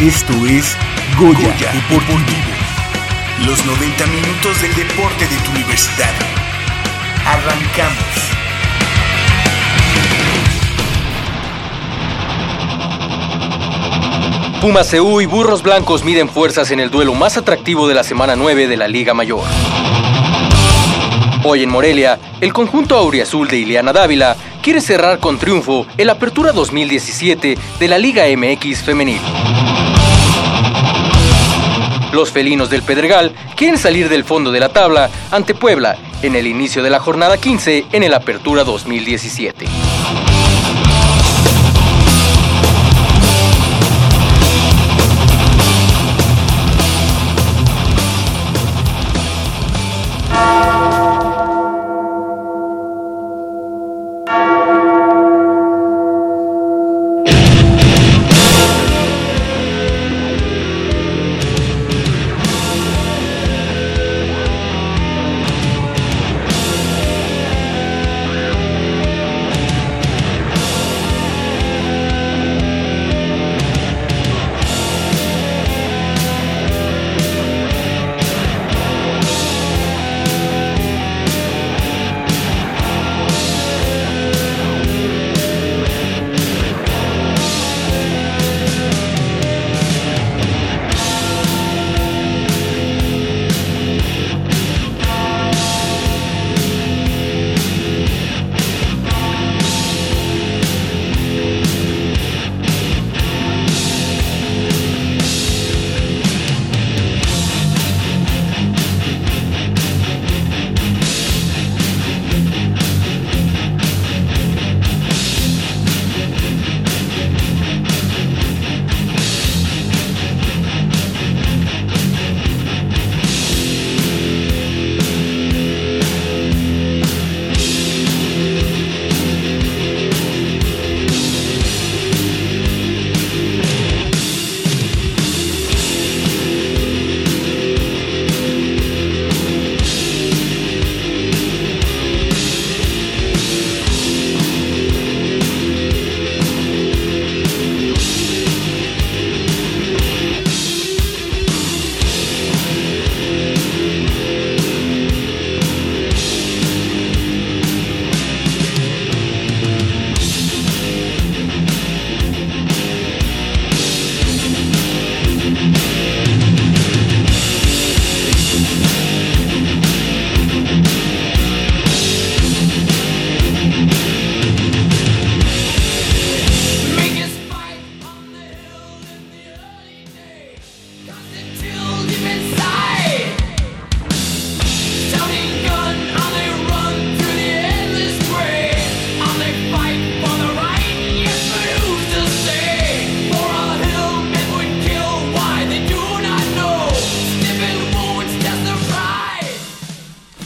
Esto es Goya, Goya Deportivo. Los 90 minutos del deporte de tu universidad. Arrancamos. Pumas CU y Burros Blancos miden fuerzas en el duelo más atractivo de la semana 9 de la Liga Mayor. Hoy en Morelia, el conjunto auriazul de Ileana Dávila quiere cerrar con triunfo el Apertura 2017 de la Liga MX Femenil. Los felinos del Pedregal quieren salir del fondo de la tabla ante Puebla en el inicio de la jornada 15 en el Apertura 2017.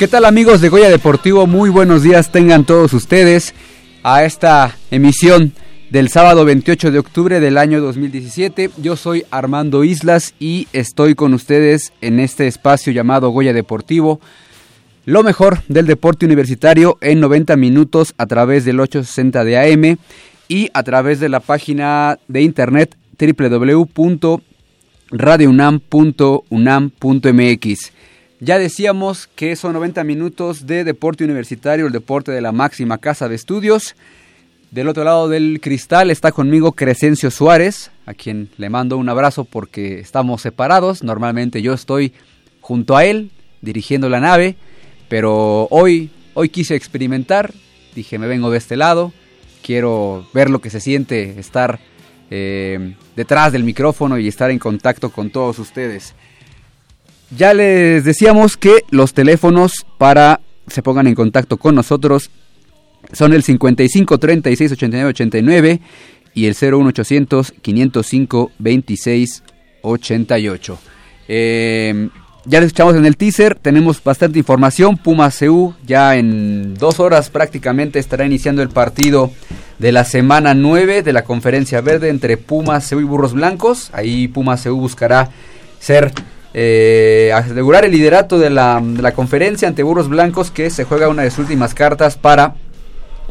¿Qué tal amigos de Goya Deportivo? Muy buenos días tengan todos ustedes a esta emisión del sábado 28 de octubre del año 2017. Yo soy Armando Islas y estoy con ustedes en este espacio llamado Goya Deportivo. Lo mejor del deporte universitario en 90 minutos a través del 860 de AM y a través de la página de internet www.radiounam.unam.mx. Ya decíamos que son 90 minutos de deporte universitario, el deporte de la máxima casa de estudios. Del otro lado del cristal está conmigo Crescencio Suárez, a quien le mando un abrazo porque estamos separados. Normalmente yo estoy junto a él, dirigiendo la nave, pero hoy, hoy quise experimentar. Dije, me vengo de este lado, quiero ver lo que se siente estar eh, detrás del micrófono y estar en contacto con todos ustedes. Ya les decíamos que los teléfonos para se pongan en contacto con nosotros son el 55 36 89 89 y el 01800 505 2688. Eh, ya les escuchamos en el teaser, tenemos bastante información. Pumas CU ya en dos horas prácticamente estará iniciando el partido de la semana 9 de la conferencia verde entre Pumas CU y Burros Blancos. Ahí Pumas CU buscará ser eh, asegurar el liderato de la, conferencia ante Burros Blancos que se juega una de sus últimas cartas para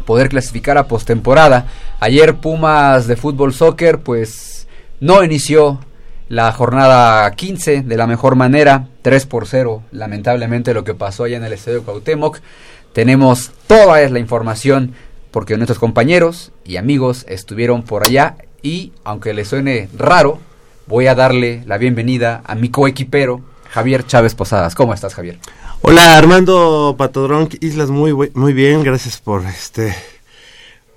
poder clasificar a postemporada. Ayer Pumas de fútbol soccer pues no inició la jornada 15 de la mejor manera, 3 por 0, lamentablemente lo que pasó allá en el Estadio Cuauhtémoc. Tenemos toda la información porque nuestros compañeros y amigos estuvieron por allá y aunque le suene raro, voy a darle la bienvenida a mi coequipero Javier Chávez Posadas. ¿Cómo estás, Javier? Hola, Armando Patodrón Islas, muy muy bien, gracias por este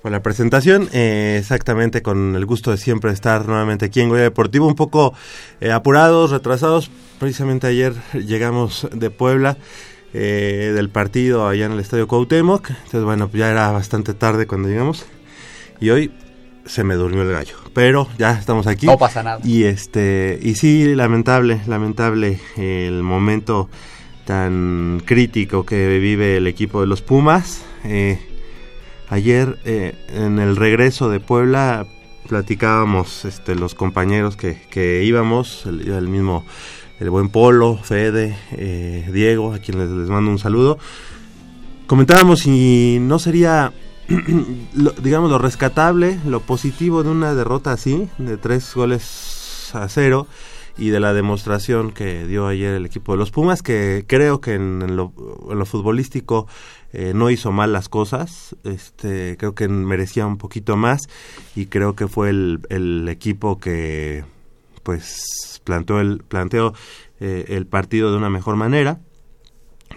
por la presentación, eh, exactamente con el gusto de siempre estar nuevamente aquí en Goya Deportivo, un poco eh, apurados, retrasados, precisamente ayer llegamos de Puebla, eh, del partido allá en el Estadio Cuauhtémoc, entonces bueno, ya era bastante tarde cuando llegamos, y hoy se me durmió el gallo, pero ya estamos aquí. No pasa nada. Y este, y sí, lamentable, lamentable el momento tan crítico que vive el equipo de los Pumas, eh, Ayer eh, en el regreso de Puebla platicábamos este, los compañeros que, íbamos, el, mismo, el buen Polo, Fede, eh, Diego, a quienes les, mando un saludo. Comentábamos si no sería, digamos, lo rescatable, lo positivo de una derrota así, de tres goles a cero, y de la demostración que dio ayer el equipo de los Pumas, que creo que en, lo, futbolístico eh, no hizo mal las cosas, este, creo que merecía un poquito más y creo que fue el, equipo que pues planteó el, planteó, eh, el partido de una mejor manera,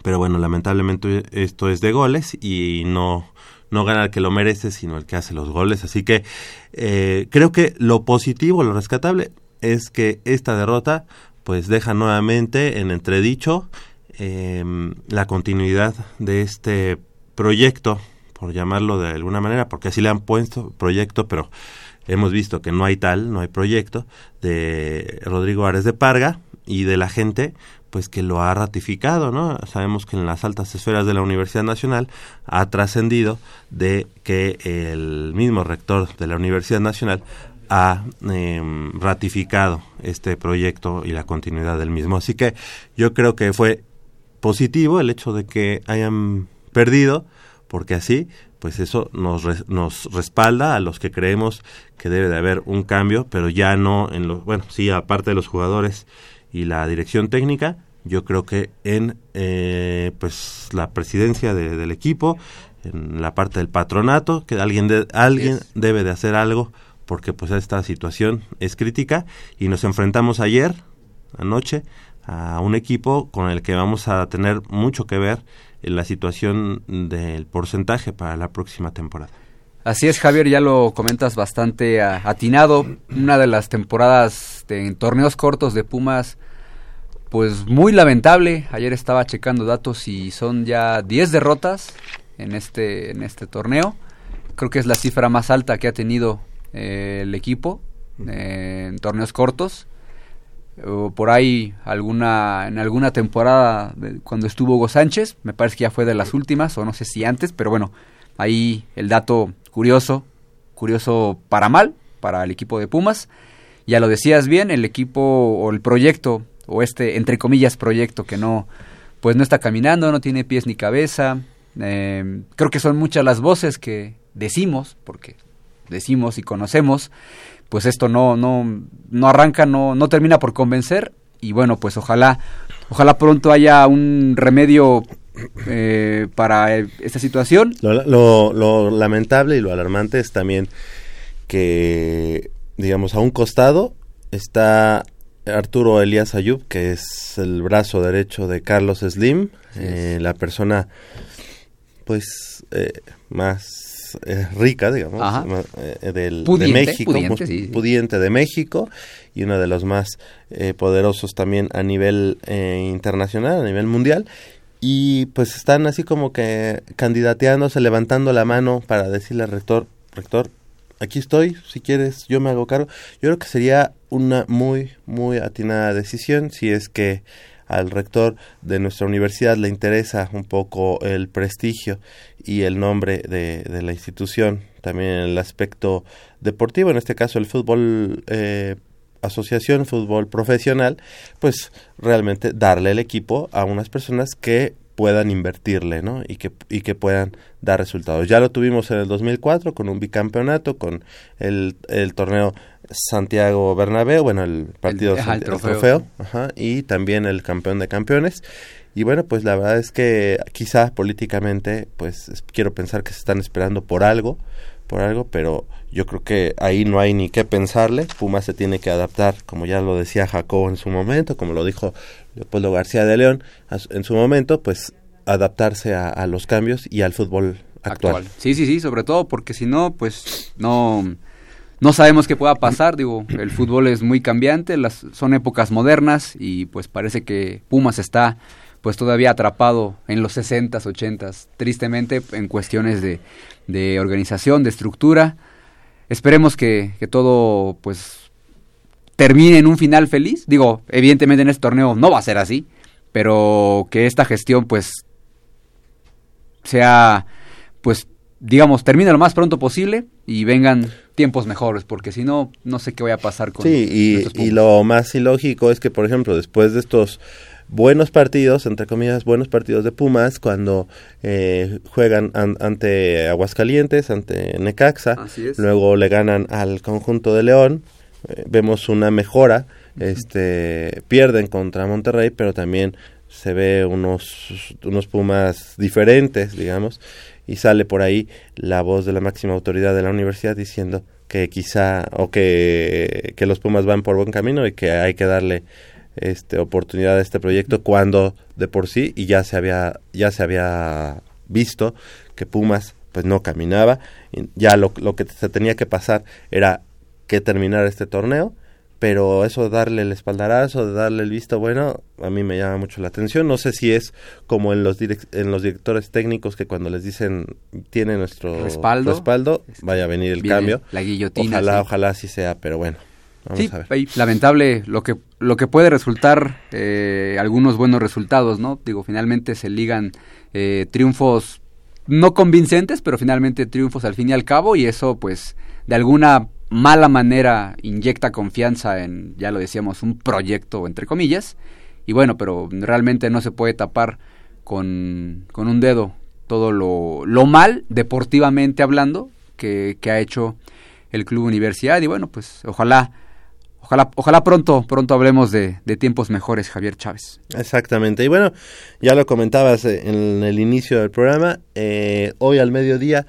pero bueno, lamentablemente esto es de goles y no no gana el que lo merece, sino el que hace los goles. Así que eh, creo que lo positivo, lo rescatable, es que esta derrota pues deja nuevamente en entredicho em, la continuidad de este proyecto, por llamarlo de alguna manera, porque así le han puesto proyecto, pero hemos visto que no hay tal, no hay proyecto, de Rodrigo Ares de Parga y de la gente pues que lo ha ratificado, ¿no? Sabemos que en las altas esferas de la Universidad Nacional ha trascendido de que el mismo rector de la Universidad Nacional ha em, ratificado este proyecto y la continuidad del mismo. Así que yo creo que fue positivo el hecho de que hayan perdido, porque así, pues eso nos, nos respalda a los que creemos que debe de haber un cambio, pero ya no en los, bueno, sí, aparte de los jugadores y la dirección técnica, yo creo que en eh, pues la presidencia del equipo, en la parte del patronato, que alguien, de, alguien debe de hacer algo porque pues esta situación es crítica y nos enfrentamos ayer, anoche, a un equipo con el que vamos a tener mucho que ver en la situación del porcentaje para la próxima temporada. Así es, Javier, ya lo comentas bastante atinado. Una de las temporadas de, en torneos cortos de Pumas, pues muy lamentable. Ayer estaba checando datos y son ya 10 derrotas en este, en este torneo. Creo que es la cifra más alta que ha tenido eh, el equipo eh, en torneos cortos. por ahí alguna en alguna temporada cuando estuvo Hugo Sánchez, me parece que ya fue de las últimas o no sé si antes, pero bueno, ahí el dato curioso, curioso para mal para el equipo de Pumas. Ya lo decías bien, el equipo o el proyecto o este entre comillas proyecto que no pues no está caminando, no tiene pies ni cabeza. Eh, creo que son muchas las voces que decimos, porque decimos y conocemos, pues esto no, no, no arranca, no, no termina por convencer y bueno, pues ojalá, ojalá pronto haya un remedio eh, para esta situación. Lo, lamentable y lo alarmante es también que, digamos, a un costado está Arturo Elías Ayub, que es el brazo derecho de Carlos Slim, eh, la persona pues eh, más eh, rica, digamos, eh, del, de México, pudiente, de México y uno de los más eh, poderosos también a nivel internacional, a nivel mundial. Y pues están así como que candidateándose, levantando la mano para decirle al rector, rector, aquí estoy, si quieres, yo me hago cargo. Yo creo que sería una muy, muy atinada decisión si es que al rector de nuestra universidad le interesa un poco el prestigio y el nombre de, de la institución, también el aspecto deportivo, en este caso el fútbol eh, asociación, fútbol profesional, pues realmente darle el equipo a unas personas que puedan invertirle, ¿no? Y que, y que puedan dar resultados. Ya lo tuvimos en el 2004 con un bicampeonato, con el, el torneo Santiago Bernabéu, bueno, el partido el, trofeo, ajá, y también el campeón de campeones. Y bueno, pues la verdad es que quizá políticamente, pues quiero pensar que se están esperando por algo, por algo, pero yo creo que ahí no hay ni qué pensarle. Puma se tiene que adaptar, como ya lo decía Jacob en su momento, como lo dijo Leopoldo García de León en su momento, pues adaptarse a, los cambios y al fútbol actual. Sí, sí, sí, sobre todo porque si no, pues no, no sabemos qué pueda pasar. Digo, el fútbol es muy cambiante, las, son épocas modernas y pues parece que Pumas está pues todavía atrapado en los 60s, 80s, tristemente en cuestiones de, de organización, de estructura. Esperemos que, que, todo pues termine en un final feliz. Digo, evidentemente en este torneo no va a ser así, pero que esta gestión pues sea pues digamos termine lo más pronto posible y vengan tiempos mejores, porque si no, no sé qué vaya a pasar con Sí, y, y lo más ilógico es que, por ejemplo, después de estos buenos partidos, entre comillas, buenos partidos de Pumas cuando eh, juegan ante Aguascalientes, ante Necaxa, luego le ganan al conjunto de León, vemos una mejora, este pierden contra Monterrey, pero también se ve unos unos Pumas diferentes, digamos, y sale por ahí la voz de la máxima autoridad de la universidad diciendo que quizá o que, que los Pumas van por buen camino y que hay que darle este, oportunidad a este proyecto cuando de por sí y ya se había ya se había visto que Pumas pues no caminaba ya lo, lo que se tenía que pasar era que terminar este torneo pero eso de darle el espaldarazo, de darle el visto bueno, a mí me llama mucho la atención. No sé si es como en los en los directores técnicos que cuando les dicen tiene nuestro respaldo, respaldo vaya a venir el cambio. La guillotina. Ojalá, ojalá así sea, pero bueno sí, lamentable lo que lo que puede resultar eh, algunos buenos resultados, ¿no? Digo, finalmente se ligan eh, triunfos no convincentes, pero finalmente triunfos al fin y al cabo y eso pues de alguna mala manera inyecta confianza en, ya lo decíamos, un proyecto entre comillas. Y bueno, pero realmente no se puede tapar con, con un dedo todo lo, lo mal, deportivamente hablando, que, que ha hecho el Club Universidad. Y bueno, pues ojalá Ojalá, ojalá pronto, pronto hablemos de, tiempos mejores, Javier Chávez. Exactamente. Y bueno, ya lo comentabas eh, en el inicio del programa, eh, hoy al mediodía,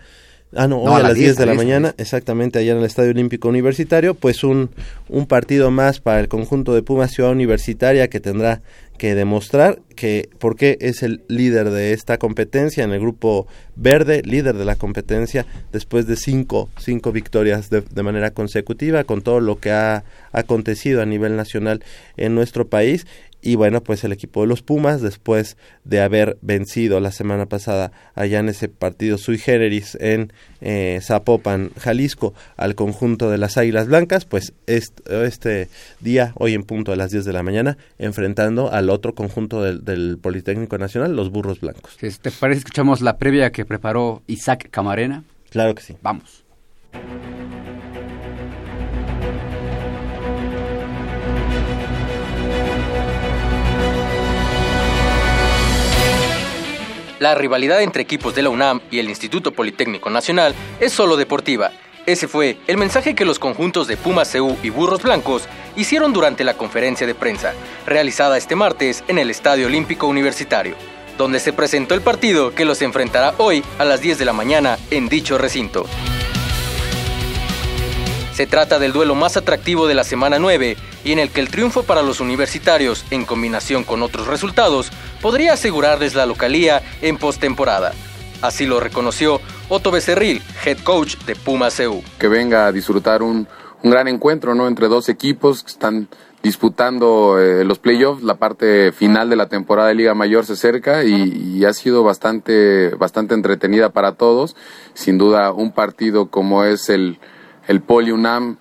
ah no, hoy a, las 10, de la mañana, exactamente allá en el Estadio Olímpico Universitario, pues un, un partido más para el conjunto de Pumas Ciudad Universitaria que tendrá que demostrar que porque es el líder de esta competencia en el grupo verde, líder de la competencia después de cinco, cinco victorias de, de manera consecutiva con todo lo que ha acontecido a nivel nacional en nuestro país y bueno, pues el equipo de los Pumas, después de haber vencido la semana pasada allá en ese partido sui generis en eh, Zapopan, Jalisco, al conjunto de las Águilas Blancas, pues este, este, día, hoy en punto de las 10 de la mañana, enfrentando al otro conjunto del, del Politécnico Nacional, los Burros Blancos. ¿Te parece que escuchamos la previa que preparó Isaac Camarena? Claro que sí. Vamos. La rivalidad entre equipos de la UNAM y el Instituto Politécnico Nacional es solo deportiva. Ese fue el mensaje que los conjuntos de Pumas CU y Burros Blancos hicieron durante la conferencia de prensa, realizada este martes en el Estadio Olímpico Universitario, donde se presentó el partido que los enfrentará hoy a las 10 de la mañana en dicho recinto. Se trata del duelo más atractivo de la semana 9 y en el que el triunfo para los universitarios, en combinación con otros resultados, podría asegurarles la localía en postemporada. Así lo reconoció Otto Becerril, head coach de Puma CU. Que venga a disfrutar un, gran encuentro ¿no? entre dos equipos que están disputando eh, los playoffs, la parte final de la temporada de Liga Mayor se acerca y, y, ha sido bastante, bastante entretenida para todos. Sin duda, un partido como es el, el Poli UNAM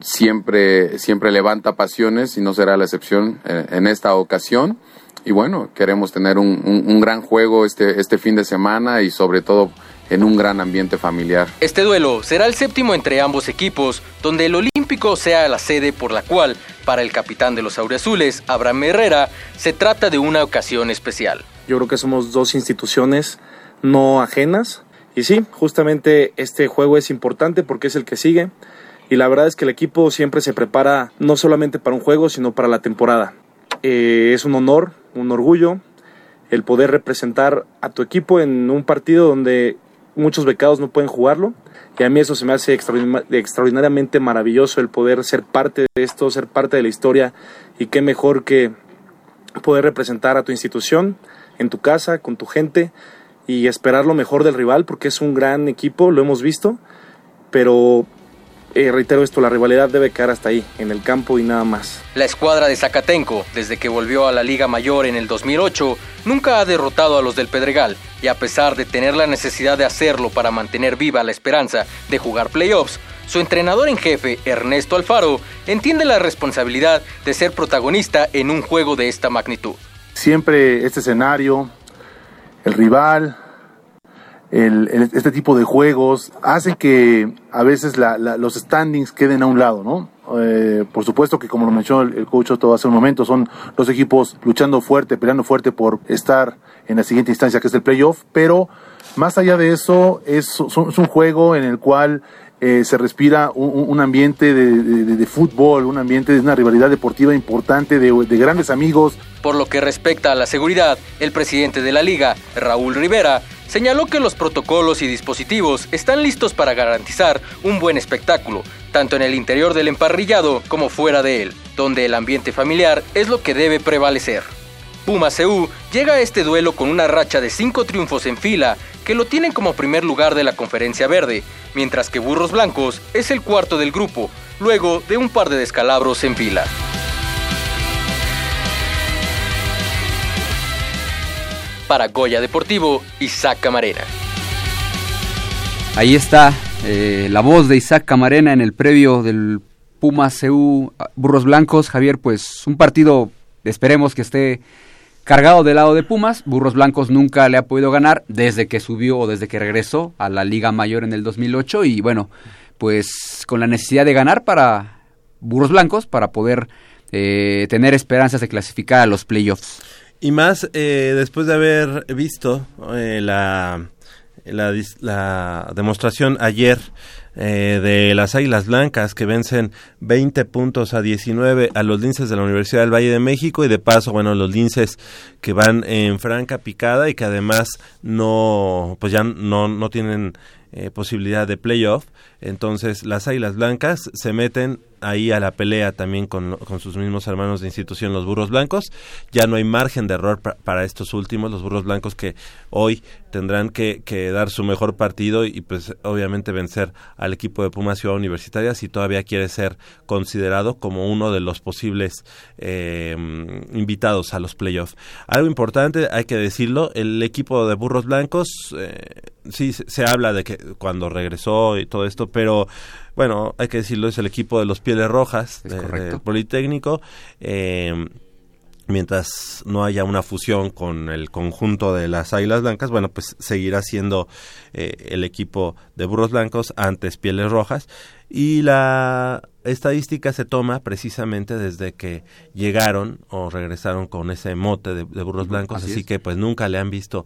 siempre, siempre levanta pasiones y no será la excepción eh, en esta ocasión. Y bueno, queremos tener un, un, gran juego este, este fin de semana y sobre todo en un gran ambiente familiar. Este duelo será el séptimo entre ambos equipos, donde el Olímpico sea la sede por la cual, para el capitán de los Aureazules, Abraham Herrera, se trata de una ocasión especial. Yo creo que somos dos instituciones no ajenas. Y sí, justamente este juego es importante porque es el que sigue. Y la verdad es que el equipo siempre se prepara no solamente para un juego, sino para la temporada. Eh, es un honor, un orgullo el poder representar a tu equipo en un partido donde muchos becados no pueden jugarlo. Y a mí eso se me hace extraordinariamente maravilloso el poder ser parte de esto, ser parte de la historia. Y qué mejor que poder representar a tu institución en tu casa, con tu gente y esperar lo mejor del rival porque es un gran equipo, lo hemos visto. Pero eh, reitero esto, la rivalidad debe quedar hasta ahí, en el campo y nada más. La escuadra de Zacatenco, desde que volvió a la Liga Mayor en el 2008, nunca ha derrotado a los del Pedregal y a pesar de tener la necesidad de hacerlo para mantener viva la esperanza de jugar playoffs, su entrenador en jefe, Ernesto Alfaro, entiende la responsabilidad de ser protagonista en un juego de esta magnitud. Siempre este escenario, el rival, este tipo de juegos hace que a veces los standings queden a un lado, ¿no? Eh, por supuesto que como lo mencionó el, coach todo hace un momento, son los equipos luchando fuerte, peleando fuerte por estar en la siguiente instancia que es el playoff, pero más allá de eso es, un juego en el cual eh, se respira un, ambiente de, fútbol, un ambiente de una rivalidad deportiva importante, de, de, grandes amigos. Por lo que respecta a la seguridad, el presidente de la liga, Raúl Rivera, señaló que los protocolos y dispositivos están listos para garantizar un buen espectáculo, tanto en el interior del emparrillado como fuera de él, donde el ambiente familiar es lo que debe prevalecer. Puma CU llega a este duelo con una racha de cinco triunfos en fila que lo tienen como primer lugar de la Conferencia Verde, mientras que Burros Blancos es el cuarto del grupo, luego de un par de descalabros en fila. para Goya Deportivo, Isaac Camarena. Ahí está eh, la voz de Isaac Camarena en el previo del Puma CU Burros Blancos. Javier, pues un partido, esperemos que esté cargado del lado de Pumas. Burros Blancos nunca le ha podido ganar desde que subió o desde que regresó a la Liga Mayor en el 2008 y bueno, pues con la necesidad de ganar para Burros Blancos para poder eh, tener esperanzas de clasificar a los playoffs. Y más eh, después de haber visto eh, la, la, demostración ayer eh, de las Águilas Blancas que vencen 20 puntos a 19 a los linces de la Universidad del Valle de México y de paso, bueno, los linces que van en franca picada y que además no, pues ya no, no tienen posibilidad de playoff. Entonces las Águilas Blancas se meten ahí a la pelea también con, sus mismos hermanos de institución, los burros blancos. Ya no hay margen de error para estos últimos, los burros blancos que hoy tendrán que, dar su mejor partido y pues obviamente vencer al equipo de Pumas Ciudad Universitaria si todavía quiere ser considerado como uno de los posibles eh, invitados a los playoffs. Algo importante, hay que decirlo, el equipo de burros blancos, eh, sí se habla de que cuando regresó y todo esto, pero bueno, hay que decirlo, es el equipo de los Pieles Rojas, del Politécnico. Eh, mientras no haya una fusión con el conjunto de las Águilas Blancas, bueno, pues seguirá siendo eh, el equipo de Burros Blancos antes Pieles Rojas. Y la estadística se toma precisamente desde que llegaron o regresaron con ese mote de, Burros Blancos, así, que pues nunca le han visto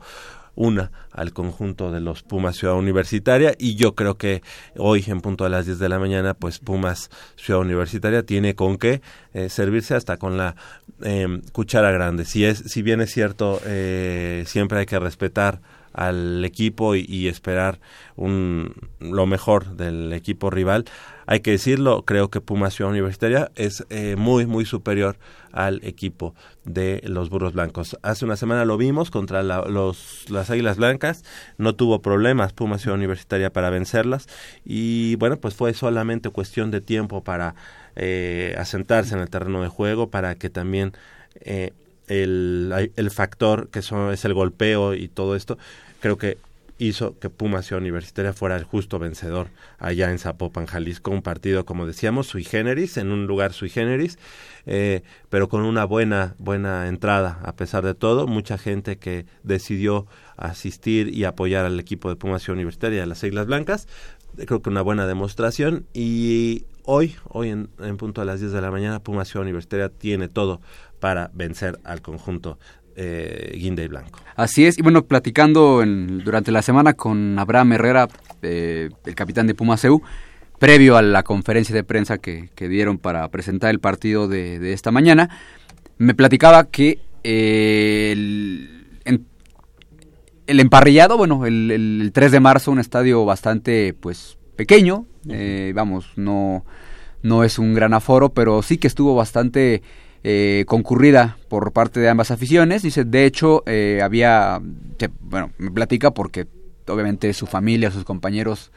una al conjunto de los Pumas Ciudad Universitaria y yo creo que hoy en punto a las 10 de la mañana pues Pumas Ciudad Universitaria tiene con qué eh, servirse hasta con la em, cuchara grande. Si, es, si bien es cierto, eh, siempre hay que respetar al equipo y, esperar un, lo mejor del equipo rival. Hay que decirlo, creo que Pumas Ciudad Universitaria es eh, muy, muy superior al equipo de los Burros Blancos. Hace una semana lo vimos contra los, las Águilas Blancas, no tuvo problemas Pumas Ciudad Universitaria para vencerlas y bueno, pues fue solamente cuestión de tiempo para eh, asentarse en el terreno de juego, para que también eh, el, el, factor que son, es el golpeo y todo esto, creo que hizo que Pumas Ciudad Universitaria fuera el justo vencedor allá en Zapopan, Jalisco, un partido, como decíamos, sui generis, en un lugar sui generis, eh, pero con una buena, buena entrada, a pesar de todo, mucha gente que decidió asistir y apoyar al equipo de Ciudad Universitaria de las Islas Blancas, creo que una buena demostración. Y hoy, hoy en, punto a las 10 de la mañana, Pumas Ciudad Universitaria tiene todo para vencer al conjunto eh, Guinda y Blanco. Así es, y bueno, platicando durante la semana con Abraham Herrera, eh, el capitán de Pumas EU, previo a la conferencia de prensa que, dieron para presentar el partido de, esta mañana, me platicaba que eh, el, el, emparrillado, bueno, el, el, 3 de marzo, un estadio bastante, pues, pequeño, vamos, no, no es un gran aforo, pero sí que estuvo bastante eh, concurrida por parte de ambas aficiones. Dice, de hecho, eh, había, bueno, me platica porque obviamente su familia, sus compañeros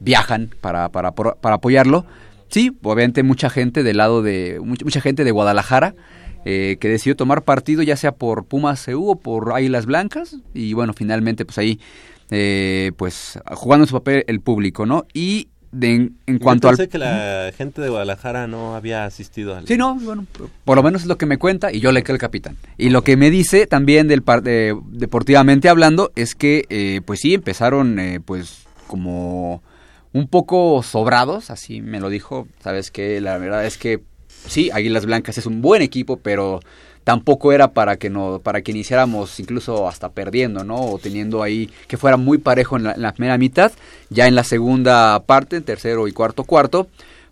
viajan para, para, para apoyarlo. Sí, obviamente mucha gente del lado de, mucha, gente de Guadalajara. que decidió tomar partido ya sea por Pumas CU o por Águilas Blancas y bueno finalmente pues ahí pues jugando su papel el público no y de, en, cuanto al... que la gente de Guadalajara no había asistido al... Sí, no, bueno, por lo menos es lo que me cuenta y yo le creo al capitán. Y lo que me dice también del de, deportivamente hablando es que, eh, pues sí, empezaron eh, pues como un poco sobrados, así me lo dijo, sabes que la verdad es que sí, Águilas Blancas es un buen equipo, pero tampoco era para que no para que iniciáramos incluso hasta perdiendo no o teniendo ahí que fuera muy parejo en la, primera mitad. Ya en la segunda parte tercero y cuarto cuarto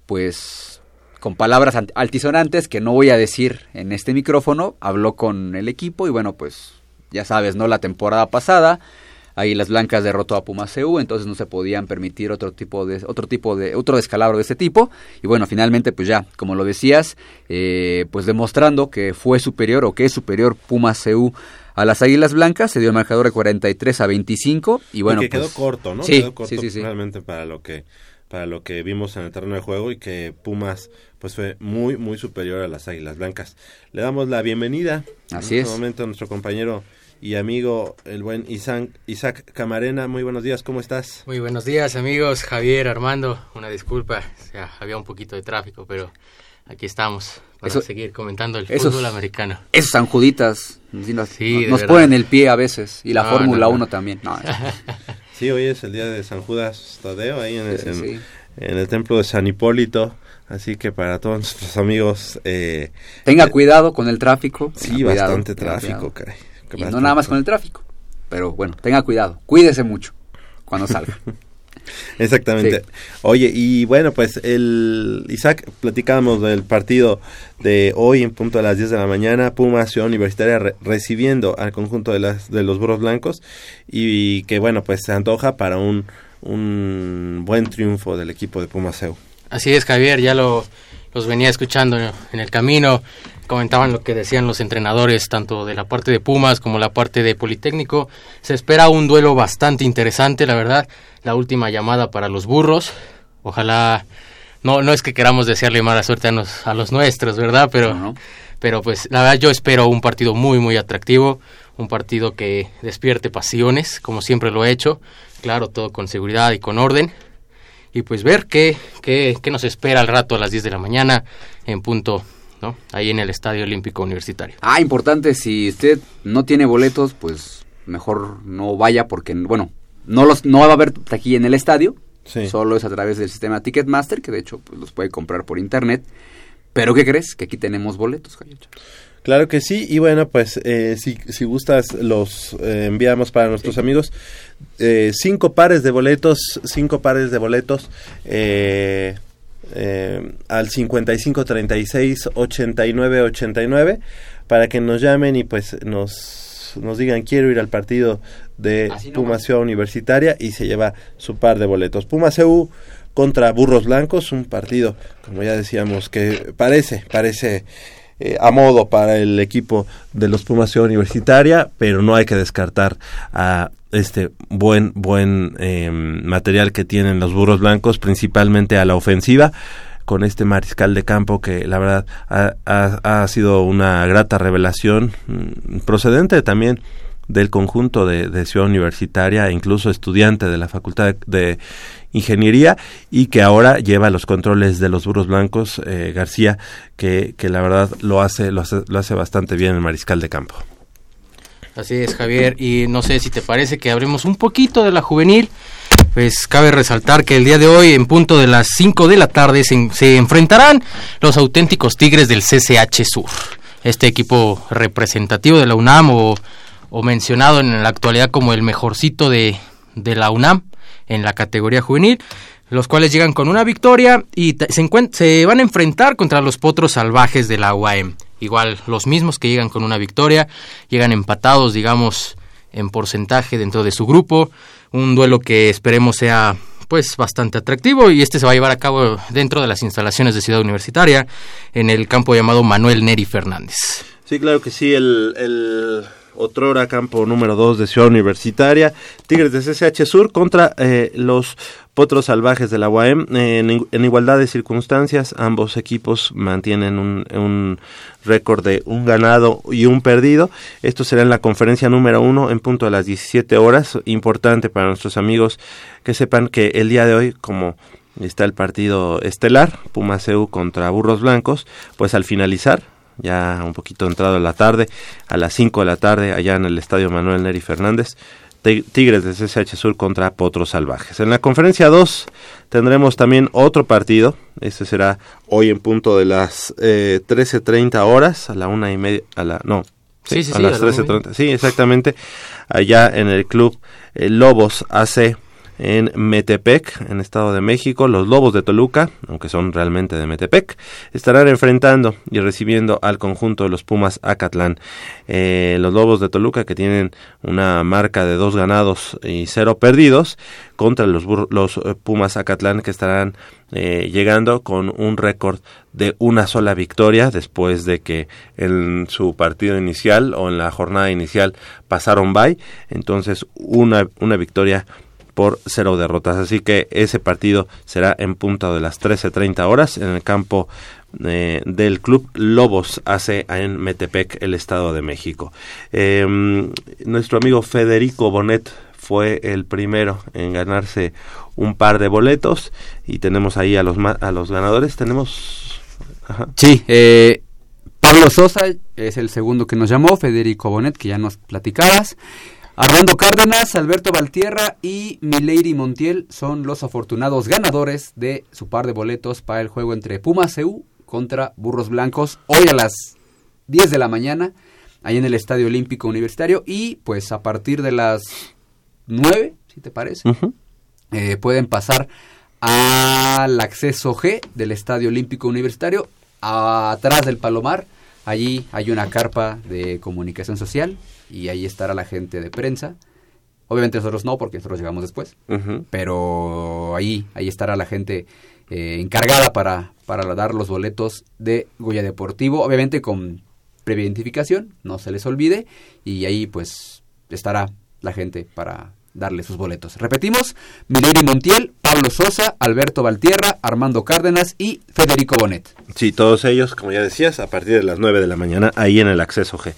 pues con palabras altisonantes que no voy a decir en este micrófono habló con el equipo y bueno pues ya sabes no la temporada pasada ahí las blancas derrotó a Pumas CU, entonces no se podían permitir otro tipo de otro tipo de otro descalabro de este tipo. Y bueno finalmente pues ya como lo decías eh, pues demostrando que fue superior o que es superior Pumas CU a las Águilas Blancas se dio el marcador de 43 a 25 y bueno que quedó pues corto no sí, quedó corto sí, sí, realmente para lo que para lo que vimos en el terreno de juego y que Pumas pues fue muy muy superior a las Águilas Blancas. Le damos la bienvenida Así en este momento a nuestro compañero y amigo, el buen Isaac, Isaac Camarena. Muy buenos días, ¿cómo estás? Muy buenos días, amigos. Javier, Armando, una disculpa, o había un poquito de tráfico, pero aquí estamos para seguir comentando el fútbol americano. Esos sanjuditas nos, sí, nos ponen el pie a veces, y la Fórmula 1 también. sí, hoy es el día de San Judas Tadeo, ahí en el, en, el templo de San Hipólito. Así que para todos nuestros amigos... Eh, Tenga cuidado con el tráfico. Sí, bastante tráfico, caray. Y no nada más con el tráfico. Pero bueno, tenga cuidado, cuídese mucho cuando salga. Exactamente. Oye, y bueno, pues el Isaac, platicábamos del partido de hoy en punto a las 10 de la mañana, Puma Ciudad Universitaria recibiendo al conjunto de, las, de los burros blancos y, que bueno, pues se antoja para un, un buen triunfo del equipo de Puma Seu. Así es, Javier, ya lo, los venía escuchando en el camino comentaban lo que decían los entrenadores, tanto de la parte de Pumas como la parte de Politécnico. Se espera un duelo bastante interesante, la verdad. La última llamada para los burros. Ojalá, no, no es que queramos desearle mala suerte a los, a los nuestros, ¿verdad? Pero, pero pues la verdad yo espero un partido muy, muy atractivo. Un partido que despierte pasiones, como siempre lo he hecho. Claro, todo con seguridad y con orden y pues ver qué, qué, qué, nos espera al rato a las 10 de la mañana en punto ¿no? Ahí en el Estadio Olímpico Universitario. Ah, importante, si usted no tiene boletos, pues mejor no vaya porque, bueno, no los no va a haber aquí en el estadio, solo es a través del sistema Ticketmaster, que de hecho pues, los puede comprar por internet. Pero ¿qué crees? Que aquí tenemos boletos, Claro que sí, y bueno, pues eh, si, si gustas los eh, enviamos para nuestros amigos. Eh, cinco pares de boletos, cinco pares de boletos. Eh, al 55 36 89 89 para que nos llamen y pues nos, nos digan quiero ir al partido de Puma Ciudad Universitaria y se lleva su par de boletos. Puma CU contra Burros Blancos, un partido, como ya decíamos, que parece, parece eh, a modo para el equipo de los Pumas Ciudad Universitaria, pero no hay que descartar a este buen buen em, material que tienen los burros blancos, principalmente a la ofensiva con este mariscal de campo que la verdad ha, ha, sido una grata revelación mm, procedente también del conjunto de, Ciudad Universitaria, incluso estudiante de la Facultad de, Ingeniería y que ahora lleva los controles de los burros blancos, eh, García, que, la verdad lo hace, lo hace, lo hace bastante bien el mariscal de campo. Así es, Javier, y no sé si te parece que hablemos un poquito de la juvenil. Pues cabe resaltar que el día de hoy, en punto de las 5 de la tarde, se, se enfrentarán los auténticos Tigres del CCH Sur. Este equipo representativo de la UNAM o o mencionado en la actualidad como el mejorcito de, de la UNAM en la categoría juvenil, los cuales llegan con una victoria y se, se van a enfrentar contra los potros salvajes de la UAM. Igual los mismos que llegan con una victoria, llegan empatados, digamos, en porcentaje dentro de su grupo. Un duelo que esperemos sea pues bastante atractivo y este se va a llevar a cabo dentro de las instalaciones de Ciudad Universitaria en el campo llamado Manuel Neri Fernández. Sí, claro que sí, el, el otrora campo número 2 de Ciudad Universitaria, Tigres de CCH Sur contra eh, los Potros Salvajes de la UAM. En, igualdad de circunstancias, ambos equipos mantienen un, un récord de un ganado y un perdido. Esto será en la conferencia número 1 en punto a las 17 horas. Importante para nuestros amigos que sepan que el día de hoy, como está el partido estelar, Pumaseu contra Burros Blancos, pues al finalizar ya un poquito entrado en la tarde, a las 5 de la tarde, allá en el Estadio Manuel Neri Fernández, Tigres de CSH Sur contra Potros Salvajes. En la conferencia 2 tendremos también otro partido, este será hoy en punto de las eh, 13.30 horas, a la una y media, a la, no, sí, a las 13.30, sí, exactamente, allá en el club eh, Lobos AC en Metepec, en Estado de México. Los Lobos de Toluca, aunque son realmente de Metepec, estarán enfrentando y recibiendo al conjunto de los Pumas Acatlán. Eh, los Lobos de Toluca, que tienen una marca de dos ganados y cero perdidos, contra los, los eh, Pumas Acatlán, que estarán eh, llegando con un récord de una sola victoria después de que en su partido inicial o en la jornada inicial pasaron by. Entonces, una, una victoria por cero derrotas. Así que ese partido será en punta de las 13.30 horas en el campo eh, del Club Lobos AC en Metepec, el Estado de México. Em, nuestro amigo Federico Bonet fue el primero en ganarse un par de boletos y tenemos ahí a los, a los ganadores. Tenemos... Sí, eh, Pablo Sosa es el segundo que nos llamó, Federico Bonet, que ya nos platicabas. Armando Cárdenas, Alberto Valtierra y Mileiri Montiel son los afortunados ganadores de su par de boletos para el juego entre Pumas EU contra Burros Blancos hoy a las 10 de la mañana ahí en el Estadio Olímpico Universitario. Y pues a partir de las 9, si te parece, eh, pueden pasar al acceso G del Estadio Olímpico Universitario. Atrás del Palomar. Allí hay una carpa de comunicación social y ahí estará la gente de prensa. Obviamente nosotros no, porque nosotros llegamos después, pero ahí, ahí estará la gente eh, encargada para, para dar los boletos de Goya Deportivo, obviamente con previa identificación, no se les olvide, y ahí pues estará la gente para darle sus boletos. Repetimos, Milady Montiel, Pablo Sosa, Alberto Valtierra, Armando Cárdenas y Federico Bonet. Sí, todos ellos, como ya decías, a partir de las 9 de la mañana, ahí en el acceso G.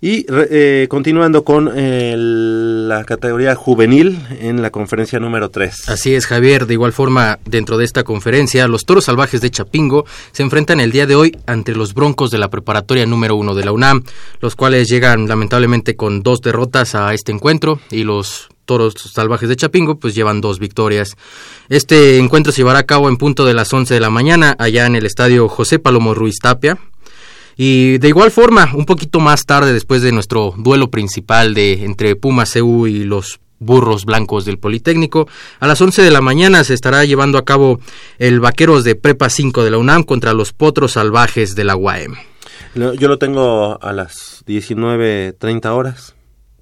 Y eh, continuando con eh, la categoría juvenil en la conferencia número 3. Así es, Javier. De igual forma, dentro de esta conferencia, los toros salvajes de Chapingo se enfrentan el día de hoy ante los broncos de la preparatoria número 1 de la UNAM, los cuales llegan lamentablemente con dos derrotas a este encuentro y los Toros Salvajes de Chapingo, pues llevan dos victorias. Este encuentro se llevará a cabo en punto de las 11 de la mañana, allá en el estadio José Palomo Ruiz Tapia. Y de igual forma, un poquito más tarde, después de nuestro duelo principal de entre Puma CU y los burros blancos del Politécnico. A las 11 de la mañana se estará llevando a cabo el Vaqueros de Prepa 5 de la UNAM contra los Potros Salvajes de la UAM. Yo lo tengo a las 19.30 horas.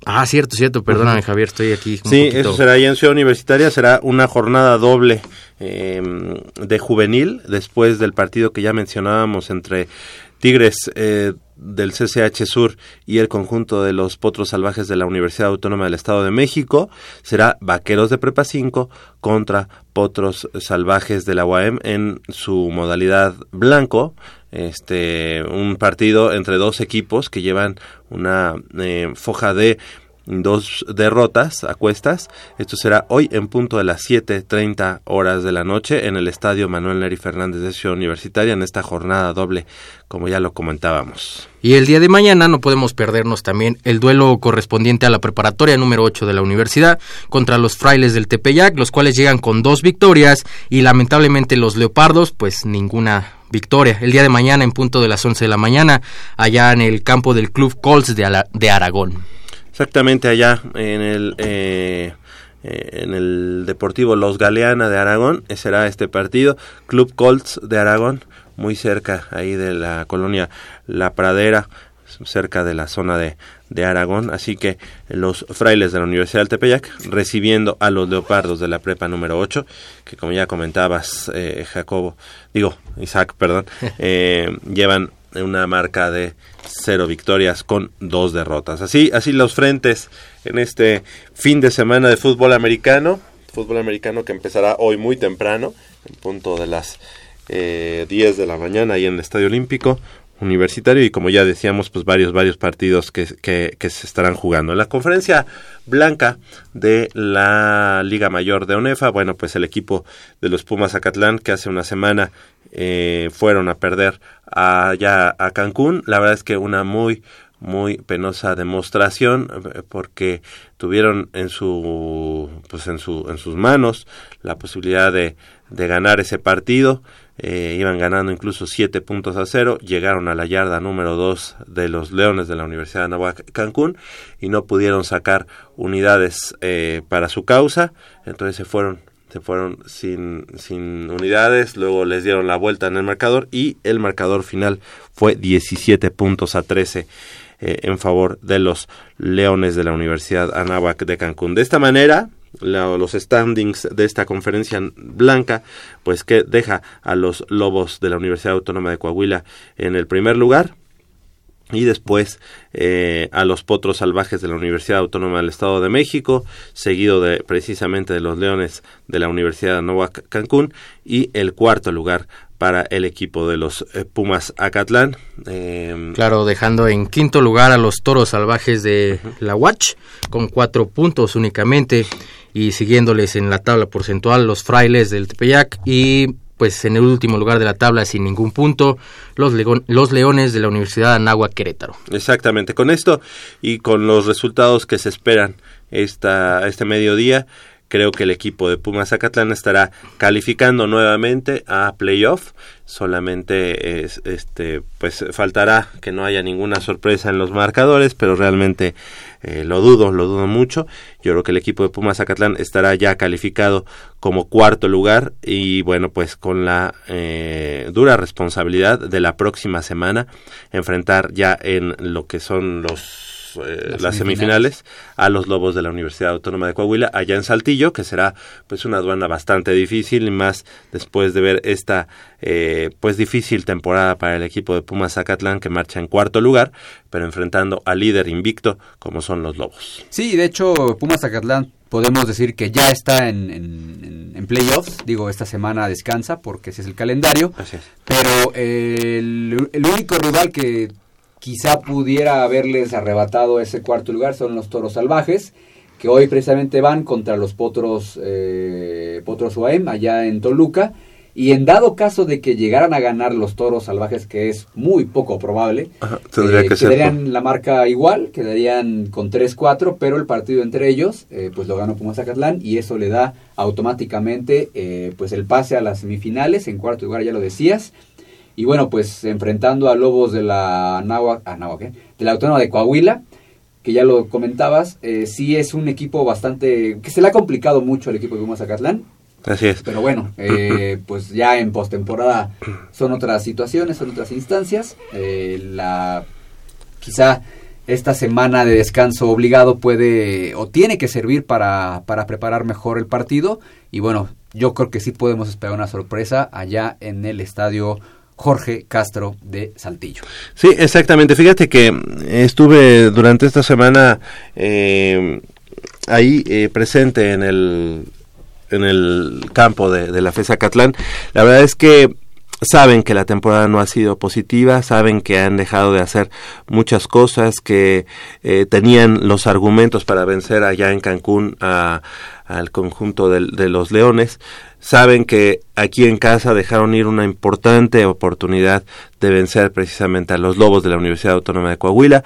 Ah, cierto, cierto, perdóname Javier, estoy aquí. sí, eso será ahí en Ciudad Universitaria, será una jornada doble em, de juvenil después del partido que ya mencionábamos entre Tigres eh, del CCH Sur y el conjunto de los Potros Salvajes de la Universidad Autónoma del Estado de México. Será Vaqueros de Prepa 5 contra Potros Salvajes de la UAM en su modalidad blanco este un partido entre dos equipos que llevan una eh, foja de dos derrotas a cuestas. Esto será hoy en punto de las 7.30 horas de la noche en el Estadio Manuel Neri Fernández de Ciudad Universitaria en esta jornada doble, como ya lo comentábamos. Y el día de mañana no podemos perdernos también el duelo correspondiente a la preparatoria número 8 de la universidad contra los frailes del Tepeyac, los cuales llegan con dos victorias y lamentablemente los leopardos pues ninguna victoria. El día de mañana en punto de las 11 de la mañana allá en el campo del Club Colts de, de Aragón. Exactamente allá en el... Eh, eh, en el Deportivo Los Galeana de Aragón, será este partido, Club Colts de Aragón, muy cerca ahí de la colonia La Pradera, cerca de la zona de, de Aragón, así que los frailes de la Universidad del Tepeyac recibiendo a los leopardos de la prepa número 8, que como ya comentabas, eh, Jacobo, digo, Isaac, perdón, eh, llevan una marca de cero victorias con dos derrotas. Así, así los frentes en este fin de semana de fútbol americano, fútbol americano que empezará hoy muy temprano, en punto de las eh, 10 de la mañana ahí en el Estadio Olímpico Universitario y como ya decíamos, pues varios, varios partidos que, que, se estarán jugando. En la conferencia blanca de la Liga Mayor de ONEFA, bueno, pues el equipo de los Pumas Acatlán que hace una semana eh, fueron a perder allá a Cancún. La verdad es que una muy, muy penosa demostración eh, porque tuvieron en su pues en su en sus manos la posibilidad de, de ganar ese partido eh, iban ganando incluso siete puntos a cero, llegaron a la yarda número dos de los Leones de la Universidad de Cancún y no pudieron sacar unidades eh, para su causa, entonces se fueron se fueron sin, sin unidades, luego les dieron la vuelta en el marcador y el marcador final fue 17 puntos a 13 eh, en favor de los Leones de la Universidad Anáhuac de Cancún. De esta manera, la, los standings de esta conferencia blanca, pues que deja a los Lobos de la Universidad Autónoma de Coahuila en el primer lugar, y después eh, a los potros salvajes de la Universidad Autónoma del Estado de México, seguido de precisamente de los Leones de la Universidad de Nova Cancún y el cuarto lugar para el equipo de los eh, Pumas Acatlán. Eh, claro, dejando en quinto lugar a los Toros Salvajes de la Watch con cuatro puntos únicamente y siguiéndoles en la tabla porcentual los Frailes del Tepeyac y pues en el último lugar de la tabla sin ningún punto, los, los Leones de la Universidad Anáhuac Querétaro. Exactamente, con esto y con los resultados que se esperan esta, este mediodía, creo que el equipo de Pumas Zacatlán estará calificando nuevamente a playoff. Solamente es, este, pues faltará que no haya ninguna sorpresa en los marcadores, pero realmente eh, lo dudo, lo dudo mucho. Yo creo que el equipo de Pumas Zacatlán estará ya calificado como cuarto lugar y bueno, pues con la eh, dura responsabilidad de la próxima semana enfrentar ya en lo que son los eh, las, semifinales. a los Lobos de la Universidad Autónoma de Coahuila allá en Saltillo, que será pues una aduana bastante difícil y más después de ver esta eh, pues difícil temporada para el equipo de Pumas Zacatlán que marcha en cuarto lugar, pero enfrentando al líder invicto como son los Lobos. Sí, de hecho Pumas Zacatlán podemos decir que ya está en, en, en, playoffs. Digo, esta semana descansa porque ese es el calendario. Pero el, el, único rival que quizá pudiera haberles arrebatado ese cuarto lugar son los toros salvajes, que hoy precisamente van contra los potros, eh, potros UAM allá en Toluca. Y en dado caso de que llegaran a ganar los toros salvajes, que es muy poco probable, Ajá, eh, que quedarían ser, la marca igual, quedarían con 3-4, pero el partido entre ellos, eh, pues lo ganó Pumas Zacatlán y eso le da automáticamente eh, pues el pase a las semifinales, en cuarto lugar ya lo decías, y bueno, pues enfrentando a Lobos de la Anáhuac, Anáhuac ¿eh? de la Autónoma de Coahuila, que ya lo comentabas, eh, sí es un equipo bastante, que se le ha complicado mucho al equipo de Pumas Zacatlán. Así es. Pero bueno, eh, pues ya en postemporada son otras situaciones, son otras instancias. Eh, la quizá esta semana de descanso obligado puede o tiene que servir para, para preparar mejor el partido. Y bueno, yo creo que sí podemos esperar una sorpresa allá en el estadio Jorge Castro de Saltillo. Sí, exactamente. Fíjate que estuve durante esta semana eh, ahí eh, presente en el en el campo de, de la FESA Catlán. La verdad es que saben que la temporada no ha sido positiva, saben que han dejado de hacer muchas cosas, que eh, tenían los argumentos para vencer allá en Cancún al conjunto de, los Leones, saben que aquí en casa dejaron ir una importante oportunidad de vencer precisamente a los Lobos de la Universidad Autónoma de Coahuila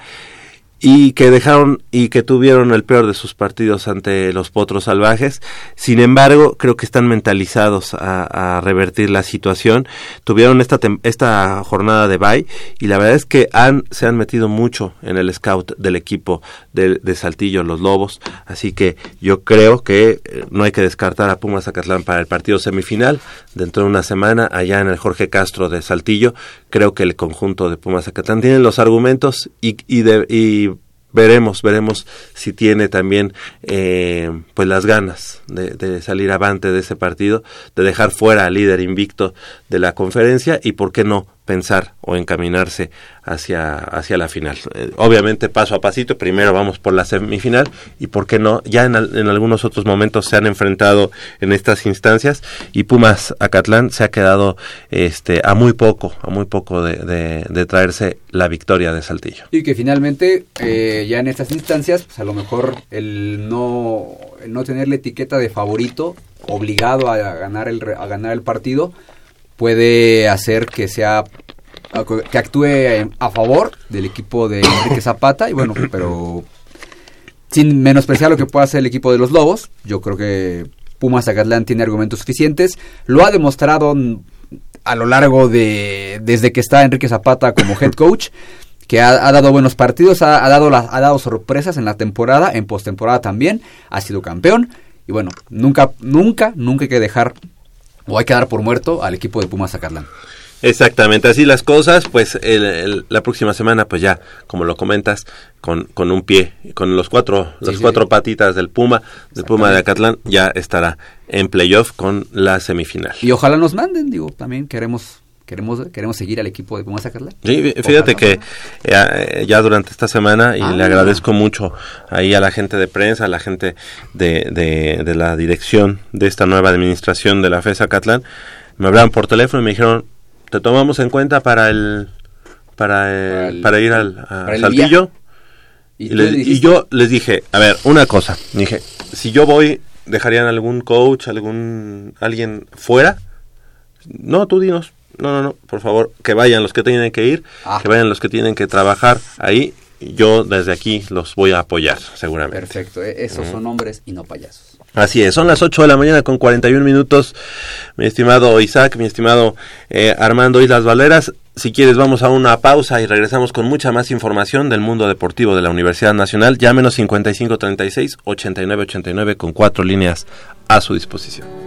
y que dejaron y que tuvieron el peor de sus partidos ante los potros salvajes. Sin embargo, creo que están mentalizados a, revertir la situación. Tuvieron esta, esta jornada de bye y la verdad es que han, se han metido mucho en el scout del equipo de, de Saltillo, los Lobos. Así que yo creo que eh, no hay que descartar a Pumas Zacatlán para el partido semifinal dentro de una semana allá en el Jorge Castro de Saltillo. Creo que el conjunto de Pumas Zacatlán tiene los argumentos y, y, de, y veremos, veremos si tiene también eh, pues las ganas de, de, salir avante de ese partido, de dejar fuera al líder invicto de la conferencia y por qué no pensar o encaminarse hacia, hacia la final. Eh, obviamente paso a pasito, primero vamos por la semifinal y por qué no, ya en, en, algunos otros momentos se han enfrentado en estas instancias y Pumas Acatlán se ha quedado este, a muy poco, a muy poco de, de, traerse la victoria de Saltillo. Y que finalmente eh, ya en estas instancias, pues a lo mejor el no, el no tener la etiqueta de favorito obligado a ganar el, a ganar el partido, puede hacer que sea que actúe a favor del equipo de Enrique Zapata y bueno, pero sin menospreciar lo que pueda hacer el equipo de los Lobos, yo creo que Pumas Zacatlán tiene argumentos suficientes, lo ha demostrado a lo largo de desde que está Enrique Zapata como head coach que ha, dado buenos partidos, ha, dado ha dado sorpresas en la temporada, en postemporada también, ha sido campeón y bueno, nunca nunca nunca hay que dejar o hay que dar por muerto al equipo de Pumas Zacatlán. Exactamente, así las cosas, pues la próxima semana, pues ya, como lo comentas, con, con un pie, con los cuatro, las cuatro patitas del Puma, del Puma de Acatlán, ya estará en playoff con la semifinal. Y ojalá nos manden, digo, también queremos queremos queremos seguir al equipo de Pumas Zacatlán. Sí, fíjate que eh, ya, durante esta semana, y le ah. agradezco mucho ahí a la gente de prensa, a la gente de, de, de la dirección de esta nueva administración de la FES Catlán, me hablaron por teléfono y me dijeron, te tomamos en cuenta para el para, para, ir al Saltillo. ¿Y, yo les dije, a ver, una cosa, dije, si yo voy, ¿dejarían algún coach, algún alguien fuera? No, tú dinos. No, no, no, por favor, que vayan los que tienen que ir, ah. que vayan los que tienen que trabajar ahí. Yo desde aquí los voy a apoyar, seguramente. Perfecto, e-, esos son hombres y no payasos. Así es, son las 8 de la mañana con 41 minutos, mi estimado Isaac, mi estimado eh, Armando Islas Valeras. Si quieres vamos a una pausa y regresamos con mucha más información del mundo deportivo de la Universidad Nacional. Llámenos 5536 8989 con cuatro líneas a su disposición.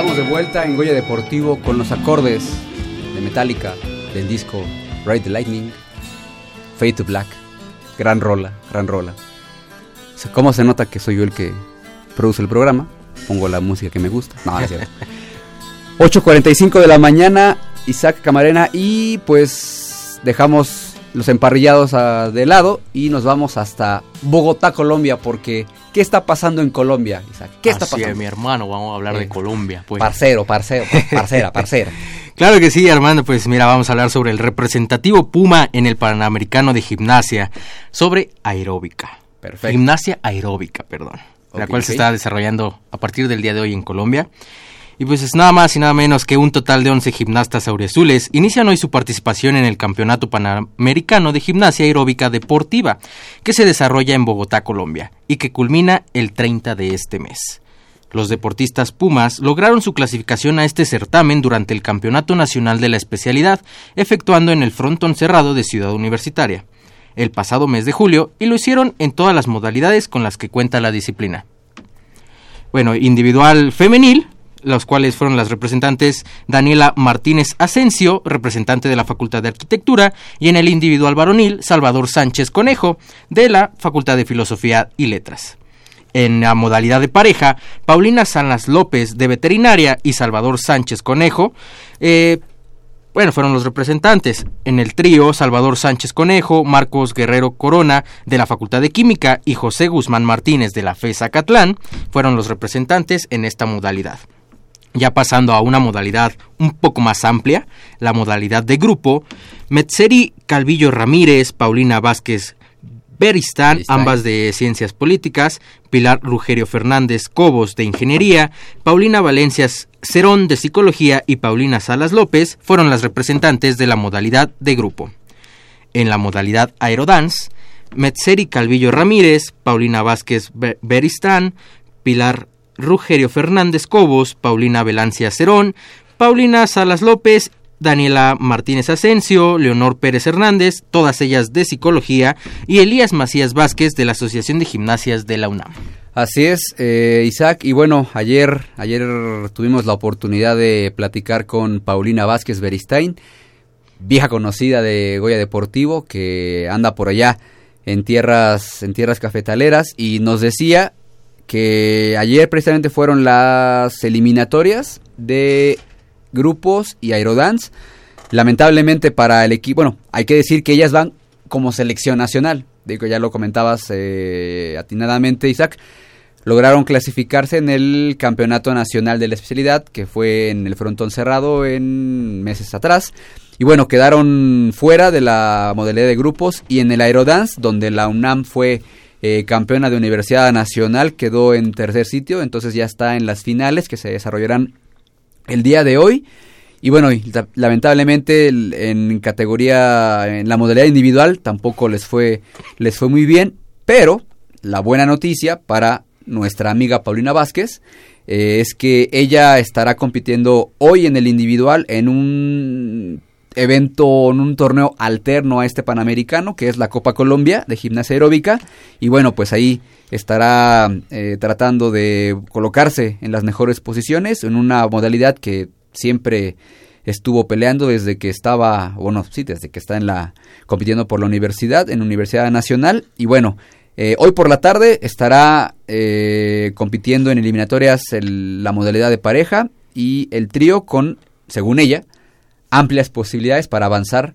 Estamos de vuelta en Goya Deportivo con los acordes de Metallica del disco Ride the Lightning, Fade to Black. Gran rola, gran rola. O sea, ¿Cómo se nota que soy yo el que produce el programa? Pongo la música que me gusta. No, no es cierto. 8.45 de la mañana, Isaac Camarena, y pues dejamos los emparrillados a- de lado y nos vamos hasta Bogotá, Colombia, porque ¿qué está pasando en Colombia, Isaac? ¿Qué está Así es, pasando? mi hermano, vamos a hablar de Colombia. Pues. Parcero, parcero, parcera, parcera. Claro que sí, Armando. Pues mira, vamos a hablar sobre el representativo Puma en el Panamericano de Gimnasia, sobre aeróbica. Perfecto. Gimnasia aeróbica, perdón. la cual se está desarrollando a partir del día de hoy en Colombia. Y pues es nada más y nada menos que un total de 11 gimnastas auriazules inician hoy su participación en el Campeonato Panamericano de Gimnasia Aeróbica Deportiva, que se desarrolla en Bogotá, Colombia, y que culmina el 30 de este mes. Los deportistas Pumas lograron su clasificación a este certamen durante el Campeonato Nacional de la Especialidad, efectuando en el frontón cerrado de Ciudad Universitaria, el pasado mes de julio, y lo hicieron en todas las modalidades con las que cuenta la disciplina. Bueno, individual femenil, los cuales fueron las representantes Daniela Martínez Asensio, representante de la Facultad de Arquitectura, y en el individual varonil Salvador Sánchez Conejo, de la Facultad de Filosofía y Letras. En la modalidad de pareja, Paulina Salas López de Veterinaria y Salvador Sánchez Conejo, eh, bueno, fueron los representantes. En el trío, Salvador Sánchez Conejo, Marcos Guerrero Corona de la Facultad de Química y José Guzmán Martínez de la FES Acatlán fueron los representantes en esta modalidad. Ya pasando a una modalidad un poco más amplia, la modalidad de grupo, Metzeri Calvillo Ramírez, Paulina Vázquez Beristán, ambas de Ciencias Políticas, Pilar Rugerio Fernández Cobos de Ingeniería, Paulina Valencias Cerón de Psicología y Paulina Salas López fueron las representantes de la modalidad de grupo. En la modalidad Aerodance, Metzeri Calvillo Ramírez, Paulina Vázquez Be- Beristán, Pilar Rugerio Fernández Cobos, Paulina Velancia Cerón, Paulina Salas López, Daniela Martínez Asensio, Leonor Pérez Hernández, todas ellas de psicología, y Elías Macías Vázquez de la Asociación de Gimnasias de la UNAM. Así es, eh, Isaac. Y bueno, ayer, ayer tuvimos la oportunidad de platicar con Paulina Vázquez Beristain, vieja conocida de Goya Deportivo, que anda por allá en tierras, en tierras cafetaleras, y nos decía que ayer precisamente fueron las eliminatorias de grupos y aerodance. Lamentablemente para el equipo, bueno, hay que decir que ellas van como selección nacional. Digo, ya lo comentabas eh, atinadamente, Isaac. Lograron clasificarse en el Campeonato Nacional de la Especialidad, que fue en el frontón cerrado en meses atrás. Y bueno, quedaron fuera de la modalidad de grupos y en el Aerodance, donde la UNAM fue eh, campeona de Universidad Nacional, quedó en tercer sitio, entonces ya está en las finales que se desarrollarán el día de hoy. Y bueno, lamentablemente en categoría, en la modalidad individual tampoco les fue, les fue muy bien, pero la buena noticia para nuestra amiga Paulina Vázquez, eh, es que ella estará compitiendo hoy en el individual en un evento, en un torneo alterno a este Panamericano, que es la Copa Colombia de gimnasia aeróbica. Y bueno, pues ahí estará eh, tratando de colocarse en las mejores posiciones, en una modalidad que siempre estuvo peleando desde que estaba, bueno, sí, desde que está en la compitiendo por la universidad, en Universidad Nacional. Y bueno, eh, hoy por la tarde estará eh, compitiendo en eliminatorias la modalidad de pareja y el trío con, según ella, amplias posibilidades para avanzar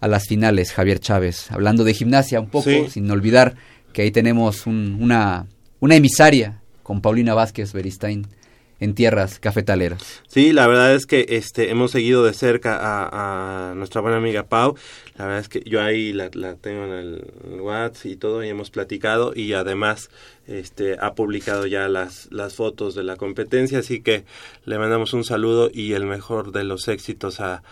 a las finales, Javier Chávez. Hablando de gimnasia un poco, sin olvidar que ahí tenemos una, una emisaria con Paulina Vázquez Beristain en tierras cafetaleras. Sí, la verdad es que este hemos seguido de cerca a, nuestra buena amiga Pau. La verdad es que yo ahí la, tengo en el WhatsApp y todo y hemos platicado y además este ha publicado ya las las fotos de la competencia, así que le mandamos un saludo y el mejor de los éxitos a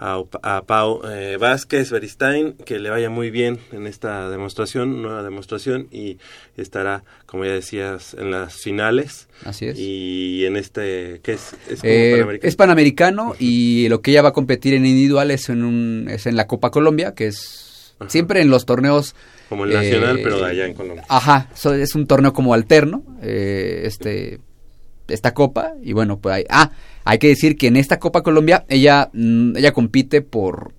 a, Pau eh, Vázquez Beristain, que le vaya muy bien en esta demostración, nueva demostración, y estará, como ya decías, en las finales. Así es. Y en este, ¿qué es? Es, eh, panamericano? es panamericano y lo que ella va a competir en individual es en, un, es en la Copa Colombia, que es siempre en los torneos como el nacional, pero de allá en Colombia. Ajá, es un torneo como alterno, eh, este, esta copa, y bueno, pues hay, ah, hay que decir que en esta Copa Colombia ella, mm, ella compite por,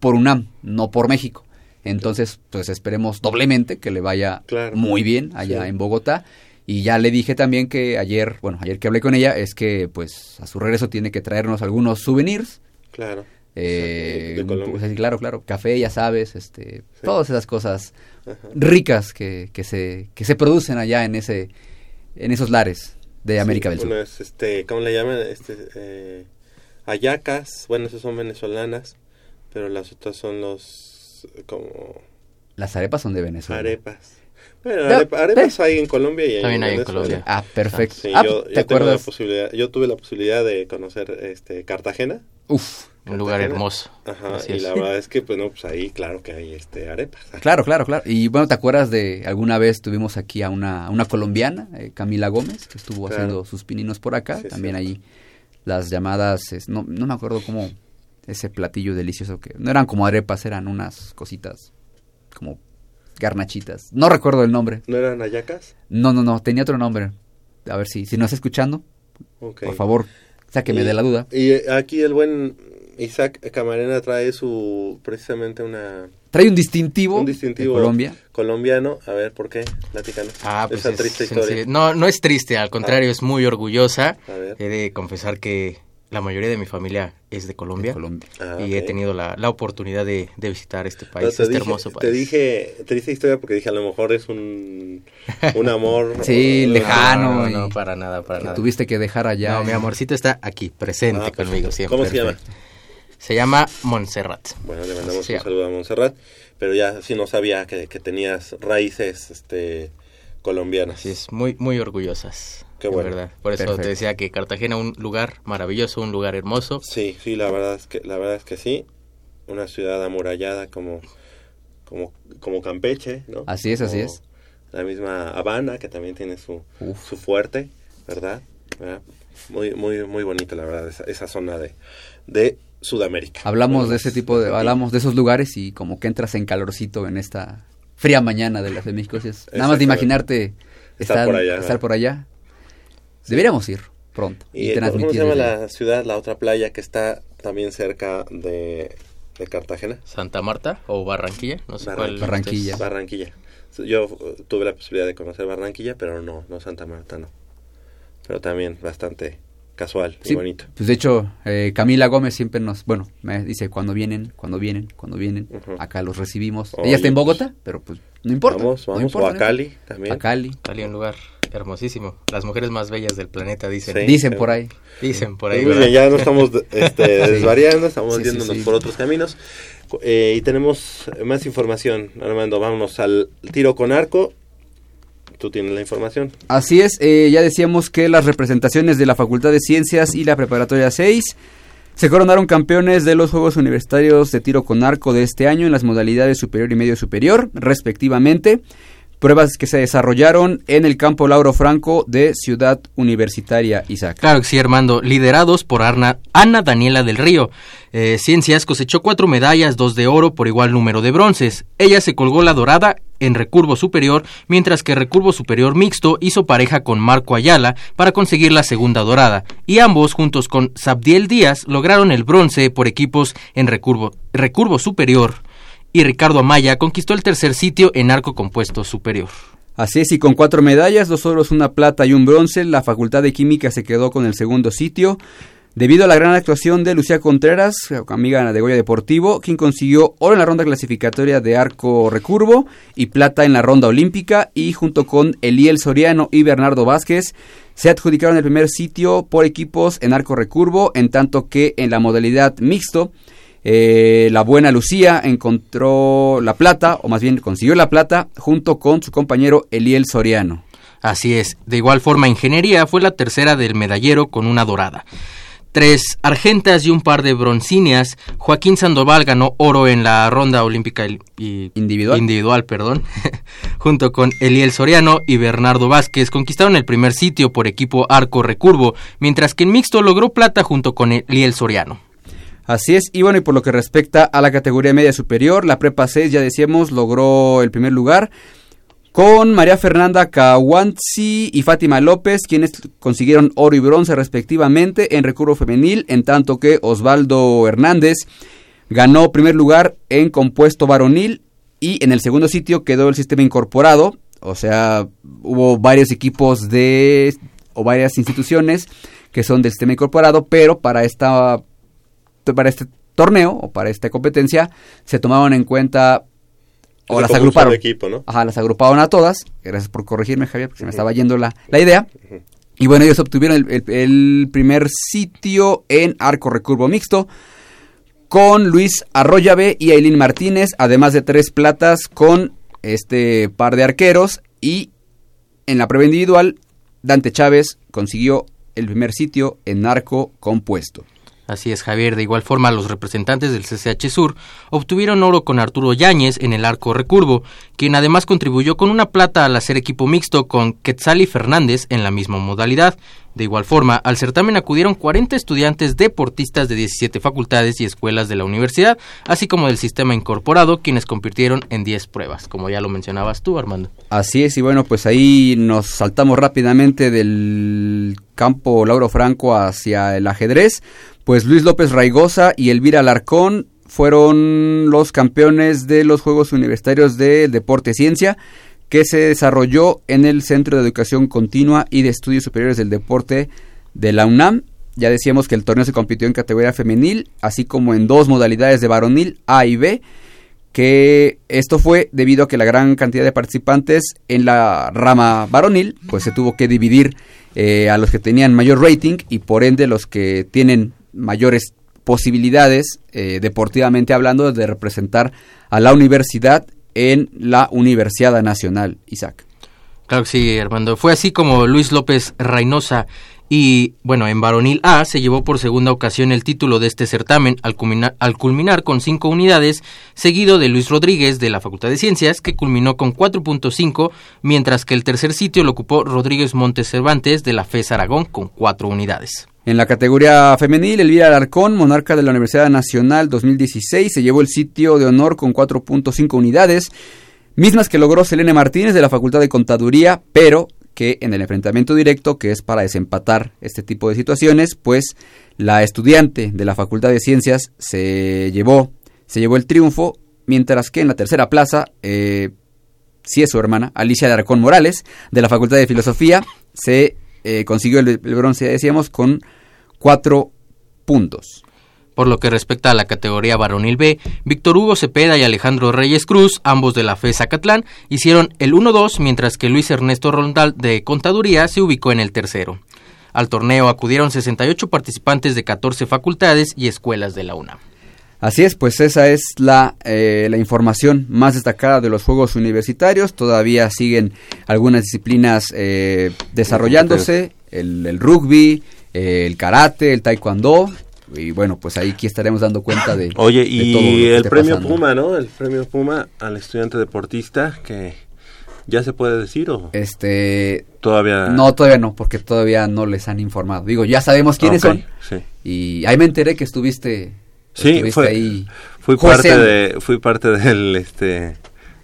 por UNAM, no por México. Entonces, pues esperemos doblemente que le vaya muy bien allá en Bogotá. Y ya le dije también que ayer, bueno, ayer que hablé con ella, es que pues a su regreso tiene que traernos algunos souvenirs. Claro. Eh, pues, claro, claro, café, ya sabes, este, todas esas cosas ricas que, que, se, que se producen allá en ese, en esos lares de América del Sur. Es, este, ¿cómo le llaman? Este, eh, ayacas, bueno, esas son venezolanas, pero las otras son los, como... Las arepas son de Venezuela. Arepas. Bueno, arepas hay en Colombia y También hay en Colombia. Ah, perfecto. Ah, yo, ¿te acuerdas? La posibilidad, yo tuve la posibilidad de conocer este Cartagena. Uf, un lugar hermoso. Ajá, y la verdad es que, pues, no, pues ahí, claro que hay este, arepas. Claro, claro, claro. Y bueno, ¿te acuerdas de alguna vez tuvimos aquí a una, una colombiana, eh, Camila Gómez, que estuvo haciendo sus pininos por acá? También ahí las llamadas, no, no me acuerdo cómo, ese platillo delicioso que no eran como arepas, eran unas cositas como garnachitas. No recuerdo el nombre. ¿No eran ayacas? No, no, no, tenía otro nombre. A ver si, si no estás escuchando, por favor, sáqueme de la duda. Y aquí el buen Isaac Camarena trae su precisamente una trae un distintivo, de Colombia. Colombiano, a ver por qué, platícanos. Ah, pues Esa triste historia. No, no es triste, al contrario, ah. es muy orgullosa. He de confesar que la mayoría de mi familia es de Colombia, ah, y he tenido la, la oportunidad de, de, visitar este país, este hermoso país. Te dije triste historia porque dije a lo mejor es un, un amor sí lejano, no, no, para nada, para nada. Tuviste que dejar allá. No, mi amorcito está aquí presente ah, conmigo siempre. ¿Cómo se llama? Se llama Montserrat. Bueno, le mandamos un saludo a Montserrat, pero ya sí no sabía que, que tenías raíces este colombianas. Sí, es muy muy orgullosas. Qué bueno. Verdad. Por eso te decía que Cartagena un lugar maravilloso, un lugar hermoso. Sí, sí, la verdad es que la verdad es que sí. Una ciudad amurallada como como como Campeche, ¿no? Así es, así es. La misma Habana que también tiene su su fuerte, ¿verdad? Muy muy muy bonita la verdad esa, esa zona de de Sudamérica. Hablamos de ese tipo de, hablamos de esos lugares y como que entras en calorcito en esta fría mañana de las de México. nada más de imaginarte estar, por allá. Estar por allá. Deberíamos ir pronto. ¿Y, cómo se llama la ciudad, la otra playa que está también cerca de, Cartagena? Santa Marta o Barranquilla, no sé Barranquilla. Barranquilla. Barranquilla. Yo tuve la posibilidad de conocer Barranquilla, pero no, no Santa Marta, no. Pero también bastante casual y bonito. Pues de hecho, eh, Camila Gómez siempre nos, bueno, me dice cuando vienen, cuando vienen, cuando vienen, acá los recibimos. Ella está en Bogotá, pues, pero pues no importa. Vamos, vamos, no importa, o a Cali también. A Cali. Cali, un lugar hermosísimo. Las mujeres más bellas del planeta, dicen. dicen por ahí. Dicen por ahí. ya no estamos este, desvariando, estamos yéndonos por otros caminos. Eh, y tenemos más información, Armando. Vámonos al tiro con arco tú tienes la información. Así es, eh, ya decíamos que las representaciones de la Facultad de Ciencias y la Preparatoria 6 se coronaron campeones de los Juegos Universitarios de Tiro con Arco de este año en las modalidades superior y medio superior, respectivamente. pruebas que se desarrollaron en el campo Lauro Franco de Ciudad Universitaria Isaac. Claro que sí, Armando, liderados por Ana, Ana Daniela del Río. Eh, Ciencias cosechó cuatro medallas, dos de oro por igual número de bronces. Ella se colgó la dorada en recurvo superior, mientras que recurvo superior mixto hizo pareja con Marco Ayala para conseguir la segunda dorada, y ambos, juntos con Sabdiel Díaz, lograron el bronce por equipos en recurvo, recurvo superior y Ricardo Amaya conquistó el tercer sitio en arco compuesto superior. Así es, y con cuatro medallas, dos oros, una plata y un bronce, la Facultad de Química se quedó con el segundo sitio. Debido a la gran actuación de Lucía Contreras, amiga de Goya Deportivo, quien consiguió oro en la ronda clasificatoria de arco recurvo y plata en la ronda olímpica, y junto con Eliel Soriano y Bernardo Vázquez, se adjudicaron el primer sitio por equipos en arco recurvo, en tanto que en la modalidad mixto, eh, la buena Lucía encontró la plata, o más bien consiguió la plata, junto con su compañero Eliel Soriano. Así es. De igual forma, Ingeniería fue la tercera del medallero con una dorada. Tres argentas y un par de broncíneas. Joaquín Sandoval ganó oro en la ronda olímpica individual, individual perdón, junto con Eliel Soriano y Bernardo Vázquez. Conquistaron el primer sitio por equipo arco recurvo, mientras que en mixto logró plata junto con Eliel Soriano. Así es, y bueno, y por lo que respecta a la categoría media superior, la Prepa 6, ya decíamos, logró el primer lugar con María Fernanda Cahuanzi y Fátima López, quienes consiguieron oro y bronce respectivamente en recurvo femenil, en tanto que Osvaldo Hernández ganó primer lugar en compuesto varonil y en el segundo sitio quedó el sistema incorporado, o sea, hubo varios equipos de o varias instituciones que son del sistema incorporado, pero para esta para este torneo o para esta competencia se tomaron en cuenta o las agruparon. Equipo, ¿no? Ajá, las agruparon a todas. Gracias por corregirme, Javier, porque se me estaba yendo la, la idea. Y bueno, ellos obtuvieron el, primer sitio en arco recurvo mixto con Luis Arroyave y Aileen Martínez, además de tres platas con este par de arqueros. Y en la prueba individual, Dante Chávez consiguió el primer sitio en arco compuesto. Así es, Javier. De igual forma, los representantes del CCH Sur obtuvieron oro con Arturo Yáñez en el arco recurvo, quien además contribuyó con una plata al hacer equipo mixto con Quetzali Fernández en la misma modalidad. De igual forma, al certamen acudieron 40 estudiantes deportistas de 17 facultades y escuelas de la universidad, así como del sistema incorporado, quienes compitieron en 10 pruebas, como ya lo mencionabas tú, Armando. Así es, y bueno, pues ahí nos saltamos rápidamente del campo Lauro Franco hacia el ajedrez, pues Luis López Raigosa y Elvira Alarcón fueron los campeones de los Juegos Universitarios de Deporte Ciencia que se desarrolló en el Centro de Educación Continua y de Estudios Superiores del Deporte de la UNAM. Ya decíamos que el torneo se compitió en categoría femenil, así como en dos modalidades de varonil, A y B, que esto fue debido a que la gran cantidad de participantes en la rama varonil, pues se tuvo que dividir eh, a los que tenían mayor rating y por ende los que tienen mayores posibilidades, eh, deportivamente hablando, de representar a la universidad en la Universidad Nacional, Isaac. Claro que sí, Armando. Fue así como Luis López Reynosa y, bueno, en varonil A se llevó por segunda ocasión el título de este certamen al culminar, al culminar con cinco unidades, seguido de Luis Rodríguez de la Facultad de Ciencias, que culminó con 4.5, mientras que el tercer sitio lo ocupó Rodríguez Montes Cervantes de la FES Aragón con cuatro unidades. En la categoría femenil, Elvira Alarcón, monarca de la Universidad Nacional 2016, se llevó el sitio de honor con 4.5 unidades, mismas que logró Selene Martínez de la Facultad de Contaduría, pero que en el enfrentamiento directo, que es para desempatar este tipo de situaciones, pues la estudiante de la Facultad de Ciencias se llevó, se llevó el triunfo, mientras que en la tercera plaza, eh, sí es su hermana, Alicia de Arcón Morales, de la Facultad de Filosofía, se eh, consiguió el, bronce, decíamos, con cuatro puntos. Por lo que respecta a la categoría varonil B, Víctor Hugo Cepeda y Alejandro Reyes Cruz, ambos de la FE Zacatlán, hicieron el 1-2, mientras que Luis Ernesto Rondal de Contaduría se ubicó en el tercero. Al torneo acudieron 68 participantes de 14 facultades y escuelas de la UNAM. Así es, pues esa es la, eh, la, información más destacada de los Juegos Universitarios. Todavía siguen algunas disciplinas eh, desarrollándose, el, rugby, el karate, el taekwondo. Y bueno, pues ahí aquí estaremos dando cuenta de... Oye, y el premio Puma, ¿no? El premio Puma al estudiante deportista que ¿Ya se puede decir o...? Este... Todavía... No, todavía no, porque todavía no les han informado. Digo, ya sabemos quiénes son. sí. Y ahí me enteré que estuviste... Sí, fue, ahí fui parte de, fui parte del, este,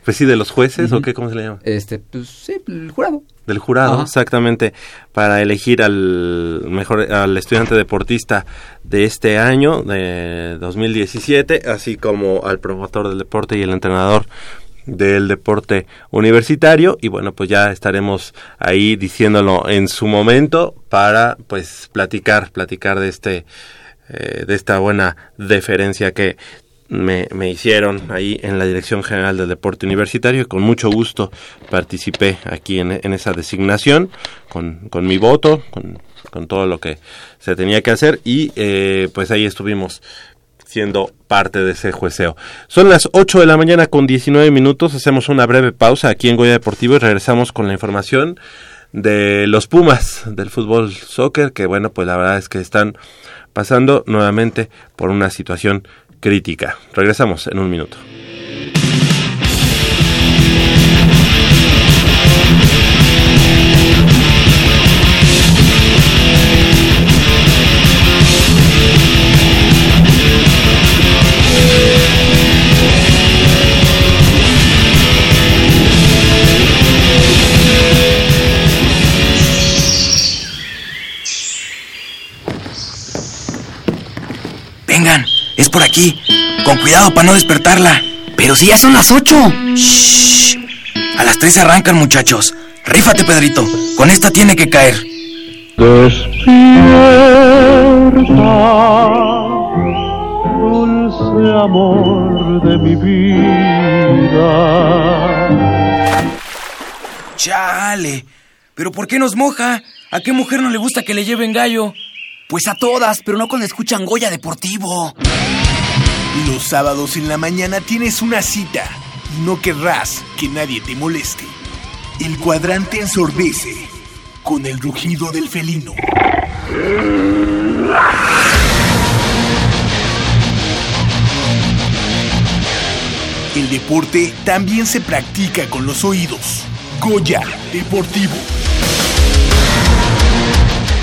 pues sí, de los jueces, ¿o qué, cómo se le llama? Este, pues sí, el jurado. Del jurado, Ajá. exactamente, para elegir al mejor, al estudiante deportista de este año, de 2017, así como al promotor del deporte y el entrenador del deporte universitario y bueno pues ya estaremos ahí diciéndolo en su momento para pues platicar platicar de este eh, de esta buena deferencia que me, me hicieron ahí en la Dirección General del Deporte Universitario. Y con mucho gusto participé aquí en, en esa designación con, con mi voto, con, con todo lo que se tenía que hacer. Y eh, pues ahí estuvimos siendo parte de ese jueceo. Son las 8 de la mañana con 19 minutos, hacemos una breve pausa aquí en Goya Deportivo y regresamos con la información de los Pumas del fútbol soccer, que bueno, pues la verdad es que están pasando nuevamente por una situación crítica. Regresamos en un minuto. Vengan, es por aquí. Con cuidado para no despertarla. Pero si ya son las ocho. Shh. A las tres arrancan, muchachos. Rífate, Pedrito. Con esta tiene que caer. Despierta, dulce amor de mi vida. Chale. ¿Pero por qué nos moja? ¿A qué mujer no le gusta que le lleven gallo? Pues a todas, pero no cuando escuchan Goya Deportivo. Los sábados en la mañana tienes una cita y no querrás que nadie te moleste. El cuadrante ensordece con el rugido del felino. El deporte también se practica con los oídos. Goya Deportivo.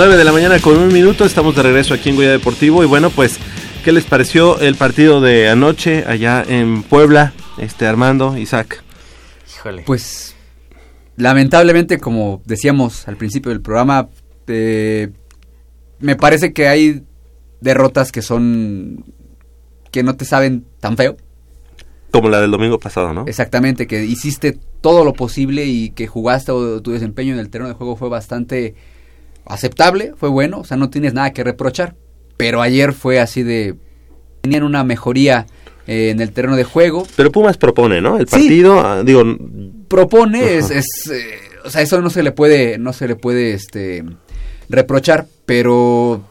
Nueve de la mañana con un minuto, estamos de regreso aquí en Goya Deportivo y bueno pues, ¿qué les pareció el partido de anoche allá en Puebla, este Armando, Isaac? Híjole. Pues lamentablemente, como decíamos al principio del programa, eh, me parece que hay derrotas que son que no te saben tan feo. Como la del domingo pasado, ¿no? Exactamente, que hiciste todo lo posible y que jugaste o tu desempeño en el terreno de juego fue bastante aceptable, fue bueno, o sea, no tienes nada que reprochar, pero ayer fue así de tenían una mejoría eh, en el terreno de juego. Pero Pumas propone, ¿no? El Sí. partido, ah, digo, propone es, es, eh, o sea eso no se le puede no se le puede este reprochar pero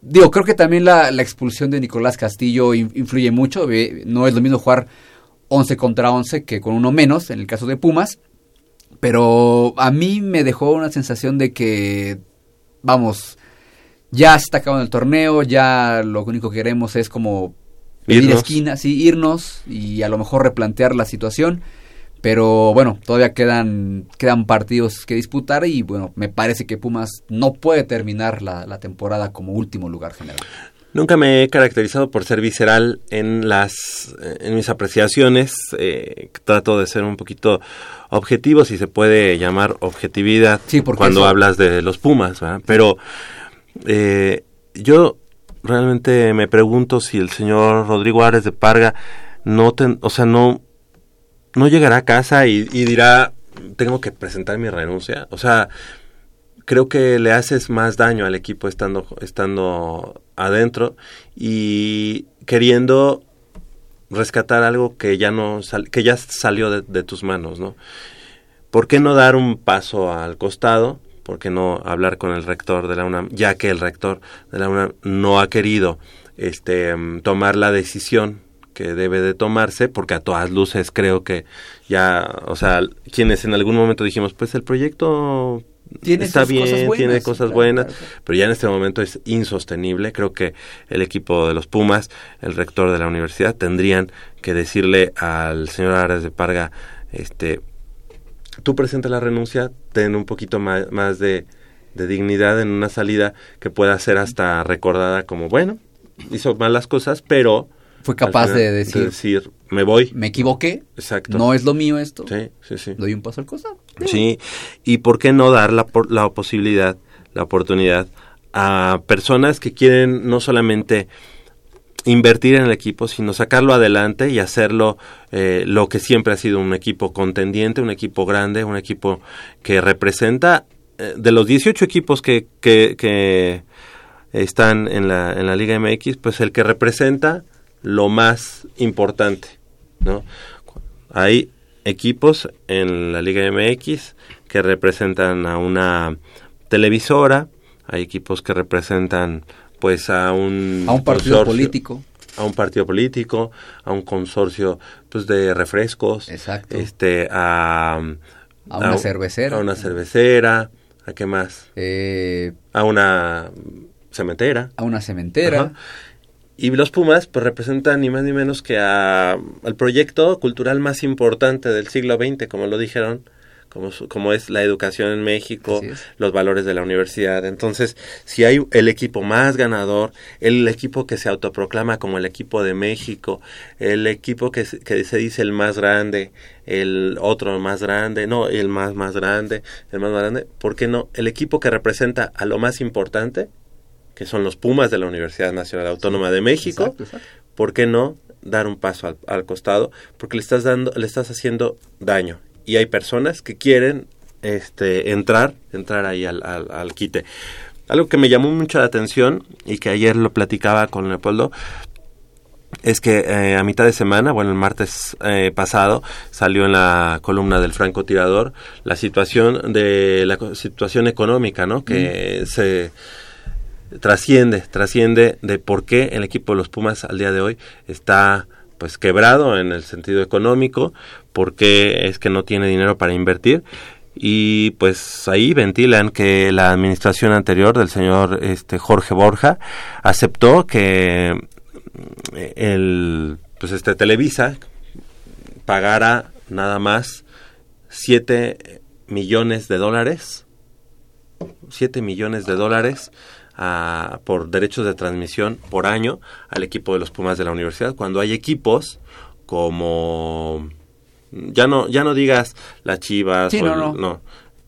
digo creo que también la, la expulsión de Nicolás Castillo in- influye mucho eh, no es lo mismo jugar 11 contra 11 que con uno menos en el caso de Pumas pero a mí me dejó una sensación de que vamos ya se está acabando el torneo ya lo único que queremos es como pedir Irnos. esquina sí irnos y a lo mejor replantear la situación pero bueno, todavía quedan, quedan partidos que disputar y bueno, me parece que Pumas no puede terminar la, la temporada como último lugar general. Nunca me he caracterizado por ser visceral en las en mis apreciaciones. Eh, trato de ser un poquito objetivo, si se puede llamar objetividad, cuando eso- hablas de los Pumas, ¿verdad? Pero eh, yo realmente me pregunto si el señor Rodrigo Ares de Parga no, ten- o sea, no, no llegará a casa y, y dirá, tengo que presentar mi renuncia. O sea, creo que le haces más daño al equipo estando, estando adentro y queriendo rescatar algo que ya no que ya salió de, de tus manos, ¿no? ¿Por qué no dar un paso al costado? ¿Por qué no hablar con el rector de la UNAM? Ya que el rector de la UNAM no ha querido este, tomar la decisión que debe de tomarse, porque a todas luces creo que ya, o sea, quienes en algún momento dijimos, pues el proyecto Tiene está bien, cosas buenas, tiene cosas claro, buenas, claro, claro. pero ya en este momento es insostenible. Creo que el equipo de los Pumas, el rector de la universidad, tendrían que decirle al señor Ares de Parga, este, tú presenta la renuncia, ten un poquito más, más de, de dignidad en una salida que pueda ser hasta recordada como, bueno, hizo malas cosas, pero... Fue capaz de decir, me voy. Me equivoqué. Exacto. No es lo mío esto. Sí, sí, sí. Doy un paso al costado. Sí, y por qué no dar la, la posibilidad, la oportunidad a personas que quieren no solamente invertir en el equipo, sino sacarlo adelante y hacerlo eh, lo que siempre ha sido un equipo contendiente, un equipo grande, un equipo que representa eh, de los 18 equipos que, que, que están en la, en la Liga MX, pues el que representa lo más importante, ¿no? Hay equipos en la Liga MX que representan a una televisora, hay equipos que representan pues a un A un partido político. a un partido político, a un consorcio pues de refrescos, Exacto. este a A una un- cervecera. a una cervecera, a qué más, Eh, a una cementera, a una cementera. Ajá. Y los Pumas pues representan ni más ni menos que a, al proyecto cultural más importante del siglo XX, como lo dijeron, como, su- como es la educación en México, los valores de la universidad. Entonces, si hay el equipo más ganador, el equipo que se autoproclama como el equipo de México, el equipo que, se- que se dice el más grande, el otro más grande, no, el más más grande, el más más grande, ¿por qué no? El equipo que representa a lo más importante, que son los Pumas de la Universidad Nacional Autónoma de México, Exacto, exacto. ¿por qué no dar un paso al, al costado? Porque le estás dando, le estás haciendo daño. Y hay personas que quieren este entrar, entrar ahí al, al, al quite. Algo que me llamó mucho la atención y que ayer lo platicaba con Leopoldo es que eh, a mitad de semana, bueno, el martes eh, pasado, salió en la columna del francotirador la situación de la situación económica, ¿no? Que se trasciende, trasciende de por qué el equipo de los Pumas al día de hoy está pues quebrado en el sentido económico, por qué es que no tiene dinero para invertir. Y pues ahí ventilan que la administración anterior del señor este Jorge Borja aceptó que mm, el pues este Televisa pagara nada más 7 millones de dólares 7 millones de dólares ah, por derechos de transmisión por año al equipo de los Pumas de la universidad cuando hay equipos como ya no ya no digas las Chivas Sí, o no, el- no.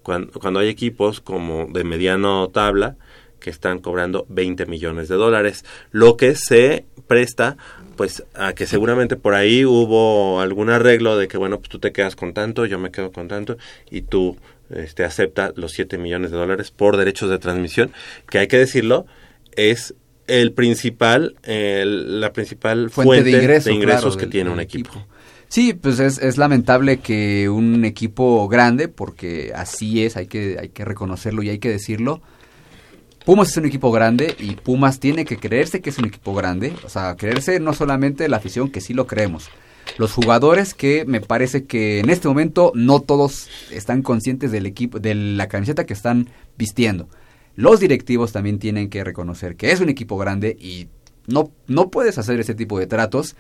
Cuando, cuando hay equipos como de mediano tabla que están cobrando 20 millones de dólares, lo que se presta pues a que seguramente por ahí hubo algún arreglo de que bueno, pues tú te quedas con tanto, yo me quedo con tanto y tú este acepta los 7 millones de dólares por derechos de transmisión, que hay que decirlo, es el principal el- la principal Fuente fuente, de ingreso, ingresos claro, que del- tiene un equipo. Sí, pues es, es lamentable que un equipo grande, porque así es, hay que, hay que reconocerlo y hay que decirlo. Pumas es un equipo grande y Pumas tiene que creerse que es un equipo grande. O sea, creerse no solamente la afición, que sí lo creemos. Los jugadores que me parece que en este momento no todos están conscientes del equipo, de la camiseta que están vistiendo. Los directivos también tienen que reconocer que es un equipo grande y no, no puedes hacer ese tipo de tratos.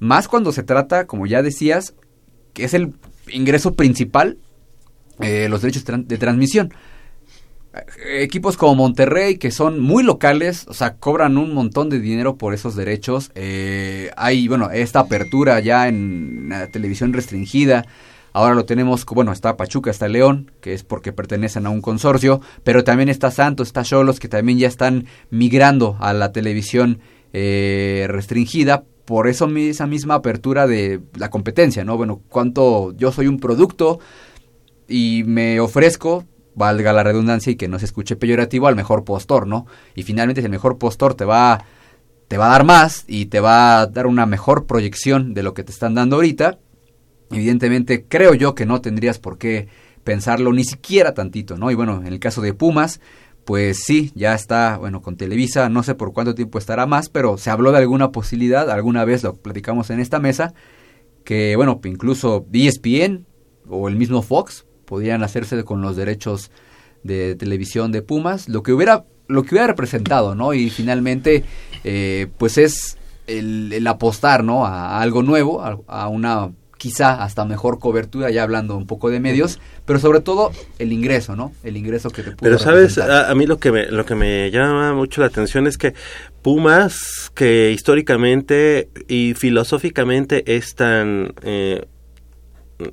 Más cuando se trata, como ya decías, que es el ingreso principal, eh, los derechos de transmisión. Equipos como Monterrey, que son muy locales, o sea, cobran un montón de dinero por esos derechos. Eh, hay, bueno, esta apertura ya en la televisión restringida. Ahora lo tenemos, bueno, está Pachuca, está León, que es porque pertenecen a un consorcio, pero también está Santos, está Cholos, que también ya están migrando a la televisión eh, restringida por eso esa misma apertura de la competencia, ¿no? Bueno, cuánto yo soy un producto y me ofrezco valga la redundancia y que no se escuche peyorativo, al mejor postor, ¿no? Y finalmente si el mejor postor te va, te va a dar más y te va a dar una mejor proyección de lo que te están dando ahorita, evidentemente creo yo que no tendrías por qué pensarlo ni siquiera tantito, ¿no? Y bueno, en el caso de Pumas, pues sí, ya está, bueno, con Televisa, no sé por cuánto tiempo estará más, pero se habló de alguna posibilidad, alguna vez lo platicamos en esta mesa, que bueno, incluso ESPN o el mismo Fox podían hacerse con los derechos de televisión de Pumas, lo que hubiera, lo que hubiera representado, ¿no? Y finalmente, eh, pues es el, apostar, ¿no? A, algo nuevo, a, una quizá hasta mejor cobertura, ya hablando un poco de medios, pero sobre todo el ingreso, ¿no? El ingreso que te puede Pero sabes, a, mí lo que me, lo que me llama mucho la atención es que Pumas, que históricamente y filosóficamente es tan eh,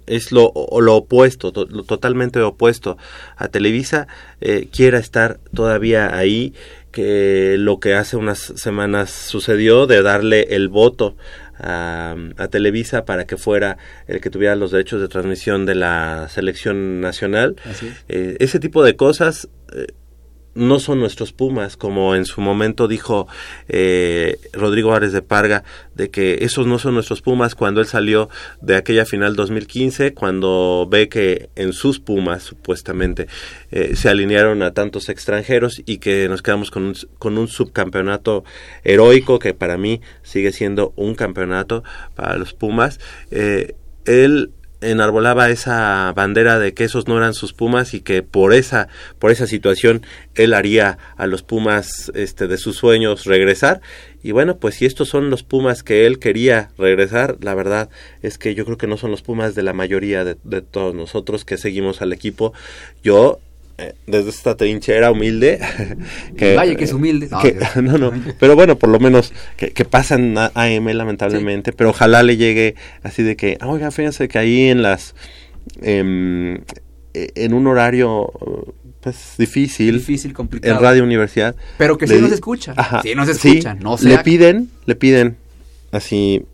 es lo, lo opuesto, lo totalmente opuesto a Televisa, eh, quiera estar todavía ahí, que lo que hace unas semanas sucedió de darle el voto a, Televisa para que fuera el que tuviera los derechos de transmisión de la selección nacional. Eh, ese tipo de cosas eh, no son nuestros Pumas, como en su momento dijo eh, Rodrigo Árez de Parga, de que esos no son nuestros Pumas cuando él salió de aquella final 2015, cuando ve que en sus Pumas supuestamente eh, se alinearon a tantos extranjeros y que nos quedamos con un, con un subcampeonato heroico que para mí sigue siendo un campeonato para los Pumas. Eh, él enarbolaba esa bandera de que esos no eran sus Pumas y que por esa por esa situación él haría a los Pumas este de sus sueños regresar. Y bueno pues si estos son los Pumas que él quería regresar la verdad es que yo creo que no son los Pumas de la mayoría de, de todos nosotros que seguimos al equipo. Yo desde esta trinchera humilde que vaya que es humilde. no, no, pero bueno por lo menos que, que pasan a AM lamentablemente pero ojalá le llegue así de que ah, oiga fíjense que ahí en las em, e, en un horario pues difícil difícil complicado. en radio universidad pero que sí nos escucha ajá, sí nos escuchan no le piden le piden así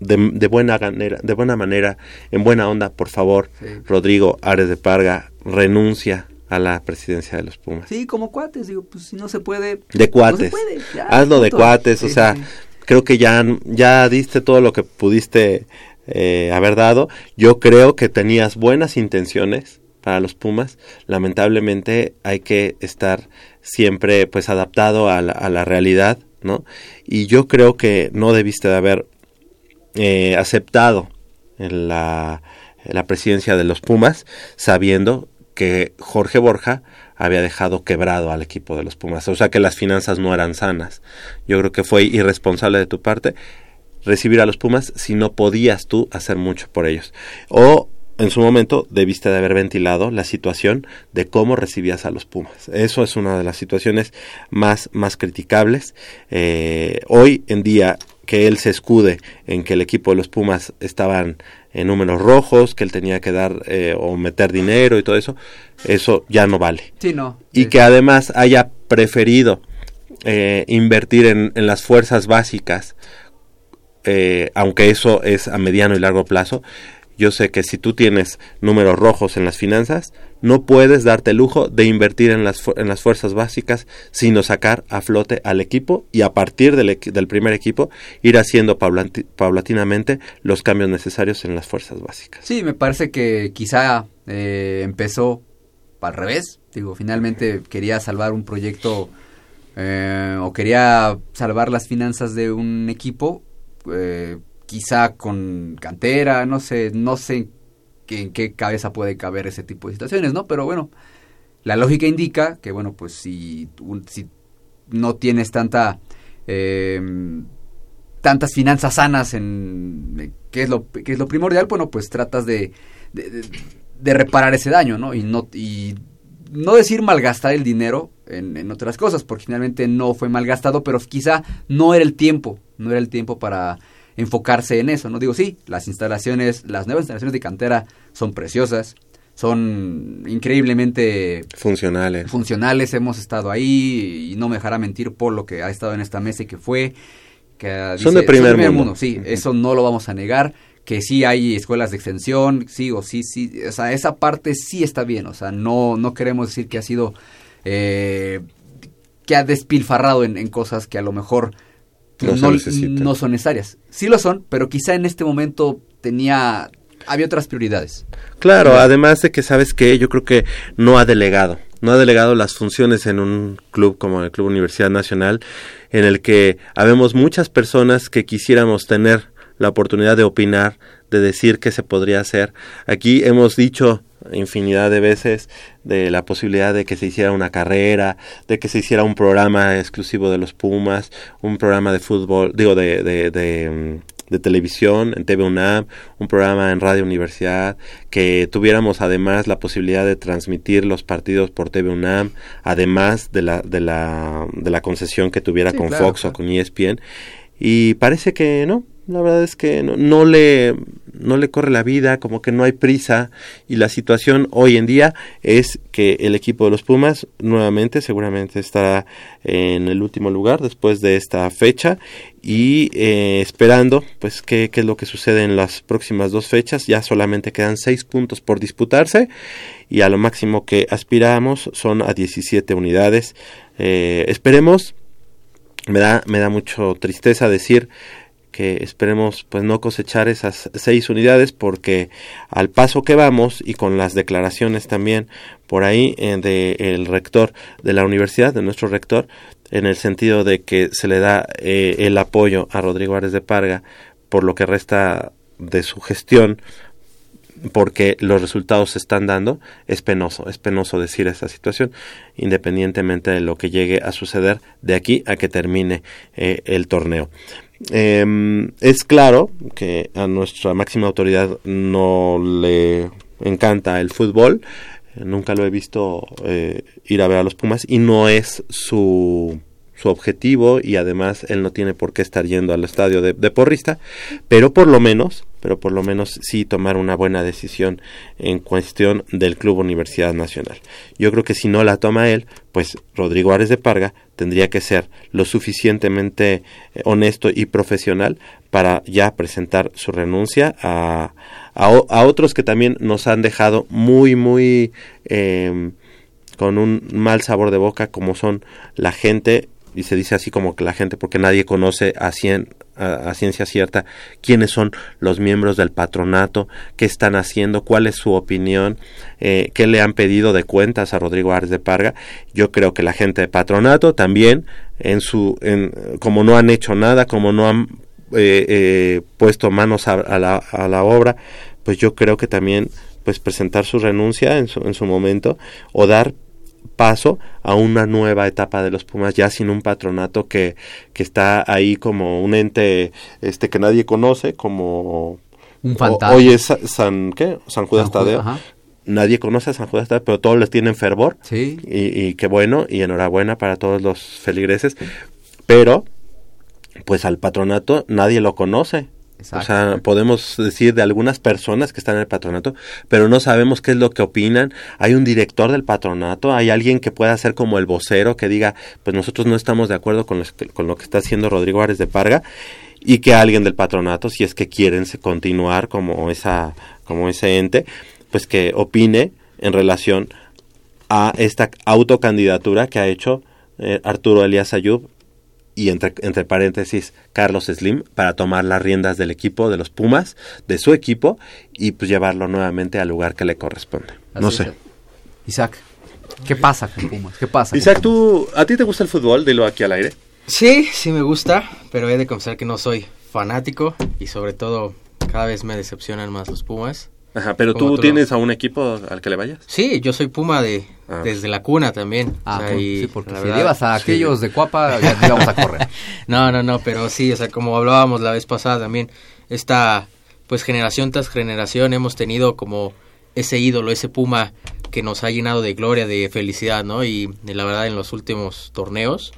de, de, buena manera, de buena manera, en buena onda, por favor, Rodrigo Ares de Parga, renuncia a la presidencia de los Pumas. Sí, como cuates, digo, pues si no se puede. De cuates. Hazlo de cuates, o sea, creo que ya, ya diste todo lo que pudiste eh, haber dado. Yo creo que tenías buenas intenciones para los Pumas. Lamentablemente hay que estar siempre pues adaptado a la, a la realidad, ¿no? Y yo creo que no debiste de haber eh, aceptado en la, en la presidencia de los Pumas sabiendo que Jorge Borja había dejado quebrado al equipo de los Pumas, o sea que las finanzas no eran sanas. Yo creo que fue irresponsable de tu parte recibir a los Pumas si no podías tú hacer mucho por ellos. O en su momento debiste de haber ventilado la situación de cómo recibías a los Pumas. Eso es una de las situaciones más, más criticables. Eh, hoy en día que él se escude en que el equipo de los Pumas estaban en números rojos, que él tenía que dar eh, o meter dinero y todo eso, eso ya no vale. Sí, no. Y que además haya preferido eh, invertir en, en, las fuerzas básicas, eh, aunque eso es a mediano y largo plazo, yo sé que si tú tienes números rojos en las finanzas, no puedes darte el lujo de invertir en las, en las fuerzas básicas, sino sacar a flote al equipo y a partir del, del primer equipo ir haciendo paulatinamente los cambios necesarios en las fuerzas básicas. Sí, me parece que quizá eh, empezó al revés. Digo, finalmente quería salvar un proyecto eh, o quería salvar las finanzas de un equipo. Eh, quizá con cantera, no sé, no sé en qué cabeza puede caber ese tipo de situaciones, ¿no? Pero bueno, la lógica indica que, bueno, pues si, si no tienes tanta... Em, tantas finanzas sanas en qué es lo que es lo primordial bueno pues tratas de, de, reparar ese daño no y no y no decir malgastar el dinero en, en, otras cosas, porque finalmente no fue malgastado, pero quizá no era el tiempo, no era el tiempo para enfocarse en eso, ¿no? Digo, sí, las instalaciones, las nuevas instalaciones de cantera son preciosas, son increíblemente funcionales. Funcionales, hemos estado ahí y no me dejará mentir por lo que ha estado en esta mesa y que fue que son de primer, mundo. Sí, eso no lo vamos a negar que sí hay escuelas de extensión, sí o sí, sí, o sea, esa parte sí está bien, o sea, no, no queremos decir que ha sido, eh, que ha despilfarrado en, en, cosas que a lo mejor no, no, no, son necesarias. Sí lo son, pero quizá en este momento tenía, había otras prioridades. Claro, además de que sabes que yo creo que no ha delegado, no ha delegado las funciones en un club como el Club Universidad Nacional, en el que habemos muchas personas que quisiéramos tener la oportunidad de opinar, de decir qué se podría hacer. Aquí hemos dicho infinidad de veces de la posibilidad de que se hiciera una carrera, de que se hiciera un programa exclusivo de los Pumas, un programa de fútbol, digo, de, de, de, de televisión en TV UNAM, un programa en Radio Universidad, que tuviéramos además la posibilidad de transmitir los partidos por TV UNAM, además de la, de la, de la concesión que tuviera Sí, con claro, Fox claro. o con ESPN. Y parece que no, la verdad es que no, no le no le corre la vida, como que no hay prisa y la situación hoy en día es que el equipo de los Pumas nuevamente seguramente estará en el último lugar después de esta fecha y eh, esperando pues qué, qué es lo que sucede en las próximas dos fechas. Ya solamente quedan seis puntos por disputarse y a lo máximo que aspiramos son a 17 unidades. Eh, esperemos me da me da mucho tristeza decir que esperemos pues no cosechar esas seis unidades porque al paso que vamos y con las declaraciones también por ahí eh, del rector de la universidad de nuestro rector en el sentido de que se le da eh, el apoyo a Rodrigo Ares de Parga por lo que resta de su gestión porque los resultados se están dando, es penoso, es penoso decir esa situación, independientemente de lo que llegue a suceder de aquí a que termine eh, el torneo. Eh, es claro que a nuestra máxima autoridad no le encanta el fútbol, nunca lo he visto eh, ir a ver a los Pumas y no es su su objetivo y además él no tiene por qué estar yendo al estadio de, porrista, pero por lo menos, pero por lo menos sí tomar una buena decisión en cuestión del Club Universidad Nacional. Yo creo que si no la toma él, pues Rodrigo Ares de Parga tendría que ser lo suficientemente eh, honesto y profesional para ya presentar su renuncia a, a, a otros que también nos han dejado muy, muy... Eh, con un mal sabor de boca como son la gente y se dice así como que la gente porque nadie conoce a, cien, a, ciencia cierta quiénes son los miembros del patronato, qué están haciendo, cuál es su opinión, eh, qué le han pedido de cuentas a Rodrigo Ares de Parga. Yo creo que la gente de patronato también, en su, en, como no han hecho nada, como no han eh, eh, puesto manos a, a, la, a la obra, pues yo creo que también pues presentar su renuncia en su, en su momento o dar paso a una nueva etapa de los Pumas ya sin un patronato que, que está ahí como un ente este que nadie conoce como un fantasma. hoy es San ¿qué? San Judas San Tadeo. Nadie conoce a San Judas Tadeo, pero todos les tienen fervor. Sí. Y, y qué bueno y enhorabuena para todos los feligreses, pero pues al patronato nadie lo conoce. O sea, podemos decir de algunas personas que están en el patronato, pero no sabemos qué es lo que opinan. Hay un director del patronato, hay alguien que pueda ser como el vocero que diga, pues nosotros no estamos de acuerdo con, los con lo que está haciendo Rodrigo Ares de Parga y que alguien del patronato, si es que quieren continuar como esa, como ese ente, pues que opine en relación a esta autocandidatura que ha hecho eh, Arturo Elías Ayub y entre, entre, paréntesis Carlos Slim para tomar las riendas del equipo de los Pumas, de su equipo y pues llevarlo nuevamente al lugar que le corresponde. Así no sé. Es. Isaac, ¿qué pasa con Pumas? ¿Qué pasa? Isaac, ¿tú, ¿a ti te gusta el fútbol? Dilo aquí al aire. Sí, sí me gusta, pero he de confesar que no soy fanático y sobre todo cada vez me decepcionan más los Pumas. Ajá, pero tú, tienes a un equipo al que le vayas. Sí, yo soy Puma de ah. desde la cuna también. Ah, o sea, y, sí, porque si verdad, llevas a aquellos sí. de Cuapa ya te vamos a correr. no, no, no, pero sí, o sea, como hablábamos la vez pasada también, esta pues generación tras generación hemos tenido como ese ídolo, ese Puma que nos ha llenado de gloria, de felicidad, ¿no? Y, y la verdad en los últimos torneos,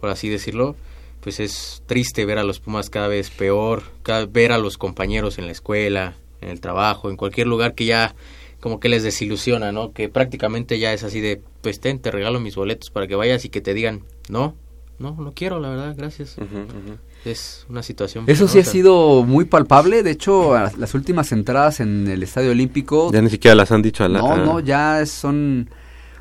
por así decirlo, pues es triste ver a los Pumas cada vez peor, cada, ver a los compañeros en la escuela, en el trabajo, en cualquier lugar que ya como que les desilusiona, ¿no? Que prácticamente ya es así de, pues ten, te regalo mis boletos para que vayas y que te digan, no, no, no quiero, la verdad, gracias. Es una situación. Eso sí ha sido muy palpable. De hecho, las últimas entradas en el Estadio Olímpico. Ya ni siquiera las han dicho a la... No, a- no, ya son.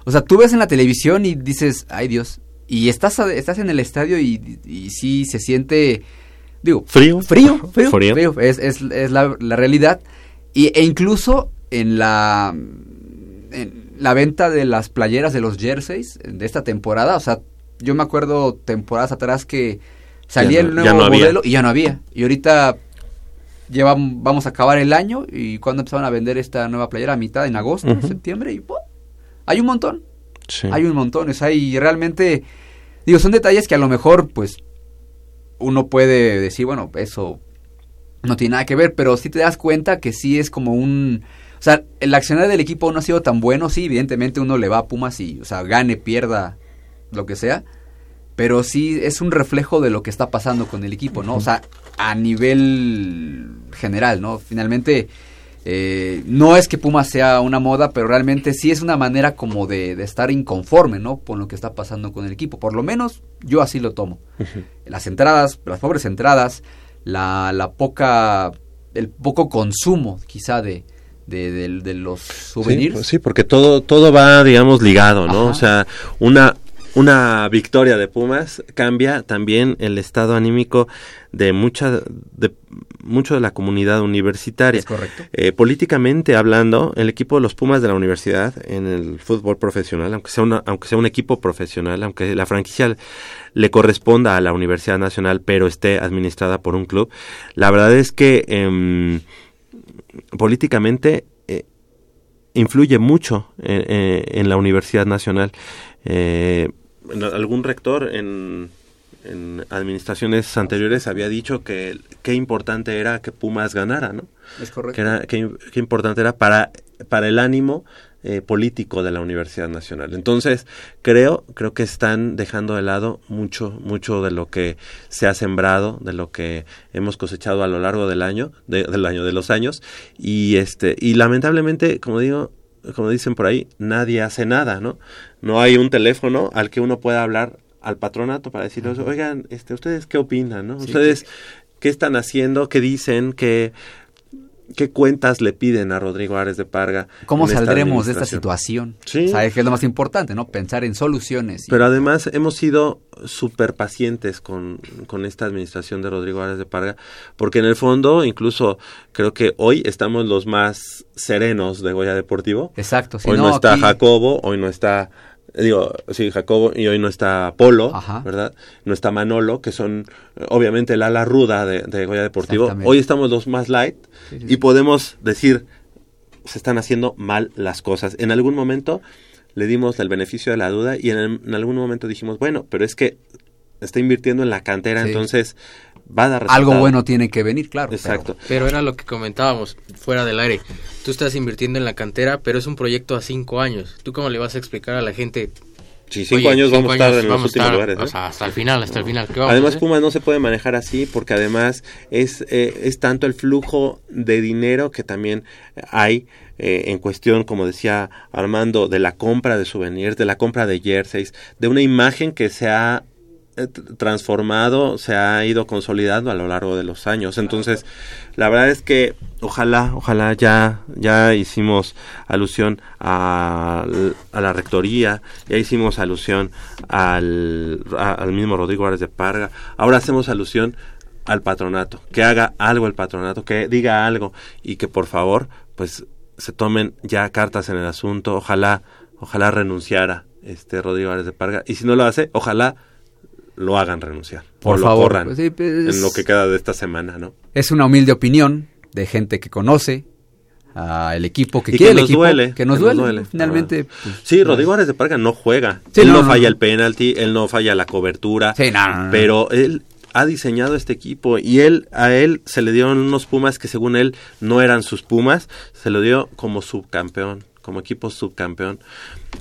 O sea, tú ves en la televisión y dices, ay Dios. Y estás, a- estás en el estadio y, y sí se siente. Digo, ¿Frío? Frío, frío. Frío. frío, Es, es, es la, la realidad. Y, e incluso en la. En la venta de las playeras de los jerseys de esta temporada. O sea, yo me acuerdo temporadas atrás que salía no- el nuevo no había. modelo y ya no había. Y ahorita llevan, vamos a acabar el año y cuando empezaron a vender esta nueva playera a mitad en agosto, Ujú. septiembre y ¡pum! hay un montón. Sí. Hay un montón, o sea, y realmente digo, son detalles que a lo mejor pues uno puede decir, bueno, eso no tiene nada que ver, pero sí te das cuenta que sí es como un o sea, el accionar del equipo no ha sido tan bueno, sí, evidentemente uno le va a Pumas y, o sea, gane, pierda, lo que sea, pero sí es un reflejo de lo que está pasando con el equipo, ¿no? O sea, a nivel general, ¿no? Finalmente, eh, no es que Pumas sea una moda, pero realmente sí es una manera como de, de estar inconforme, ¿no? Con lo que está pasando con el equipo. Por lo menos yo así lo tomo. Las entradas, las pobres entradas, la, la poca, el poco consumo quizá de, de, de- de los souvenirs. Sí, pues sí, porque todo, todo va, digamos, ligado, ¿no? Ajá. O sea, una, una victoria de Pumas cambia también el estado anímico de mucha, de mucho de la comunidad universitaria. Es correcto. Eh, políticamente hablando, el equipo de los Pumas de la universidad en el fútbol profesional, aunque sea una, aunque sea un equipo profesional, aunque la franquicia le corresponda a la Universidad Nacional, pero esté administrada por un club, la verdad es que em, políticamente eh, influye mucho eh, eh, en la Universidad Nacional. Eh, en algún rector en, en administraciones anteriores había dicho que qué importante era que Pumas ganara, ¿no? Es correcto. Que era, importante era para, para el ánimo eh, político de la Universidad Nacional. Entonces, creo, creo que están dejando de lado mucho, mucho de lo que se ha sembrado, de lo que hemos cosechado a lo largo del año, de- del año, de los años, y este, y lamentablemente, como digo, como dicen por ahí, nadie hace nada, ¿no? No hay un teléfono al que uno pueda hablar al patronato para decirles, oigan, este, ustedes qué opinan, ¿no? Sí, ustedes qué están haciendo, qué dicen, qué qué cuentas le piden a Rodrigo Ares de Parga. ¿Cómo esta saldremos de esta situación? Sí. O sea, es que es lo más importante, ¿no? Pensar en soluciones. Pero además hemos sido súper pacientes con, con esta administración de Rodrigo Ares de Parga, porque en el fondo, incluso creo que hoy estamos los más serenos de Goya Deportivo. Exacto. sí, hoy no, no, está aquí- Jacobo, hoy no está, digo, sí, Jacobo, y hoy no está Polo, Ajá. ¿verdad? No está Manolo, que son obviamente el ala ruda de, de Goya Deportivo. Hoy estamos los más light Sí, sí, y podemos decir, se están haciendo mal las cosas. En algún momento le dimos el beneficio de la duda y en, en algún momento dijimos, bueno, pero es que está invirtiendo en la cantera, Sí. entonces va a dar Algo bueno tiene que venir, claro. Exacto. Pero era lo que comentábamos fuera del aire. Tú estás invirtiendo en la cantera, pero es un proyecto a cinco años. ¿Tú cómo le vas a explicar a la gente? Sí, cinco años vamos a estar en los últimos estar, lugares, ¿no? o sea, hasta el final, hasta el final. ¿Qué vamos a Además, hacer? Pumas no se puede manejar así porque además es, eh, es tanto el flujo de dinero que también hay eh, en cuestión, como decía Armando, de la compra de souvenirs, de la compra de jerseys, de una imagen que se ha transformado, se ha ido consolidando a lo largo de los años. Entonces, la verdad es que ojalá, ojalá ya, ya hicimos alusión a, la rectoría, ya hicimos alusión al, al mismo Rodrigo Árez de Parga, ahora hacemos alusión al patronato, que haga algo el patronato, que diga algo y que por favor, pues se tomen ya cartas en el asunto, ojalá, ojalá renunciara este Rodrigo Árez de Parga, y si no lo hace, ojalá lo hagan renunciar, Por o lo favor, corran pues sí, pues, en lo que queda de esta semana, ¿no? Es una humilde opinión de gente que conoce al equipo, que Y quiere que el nos equipo, duele, que nos duele. Finalmente, pues, Sí, Rodrigo Árez de Parga no juega. Sí, él no, no, no, falla no. el penalti, él no falla la cobertura. Sí. Pero él ha diseñado este equipo y él a él se le dieron unos Pumas que según él no eran sus Pumas, se lo dio como subcampeón, como equipo subcampeón.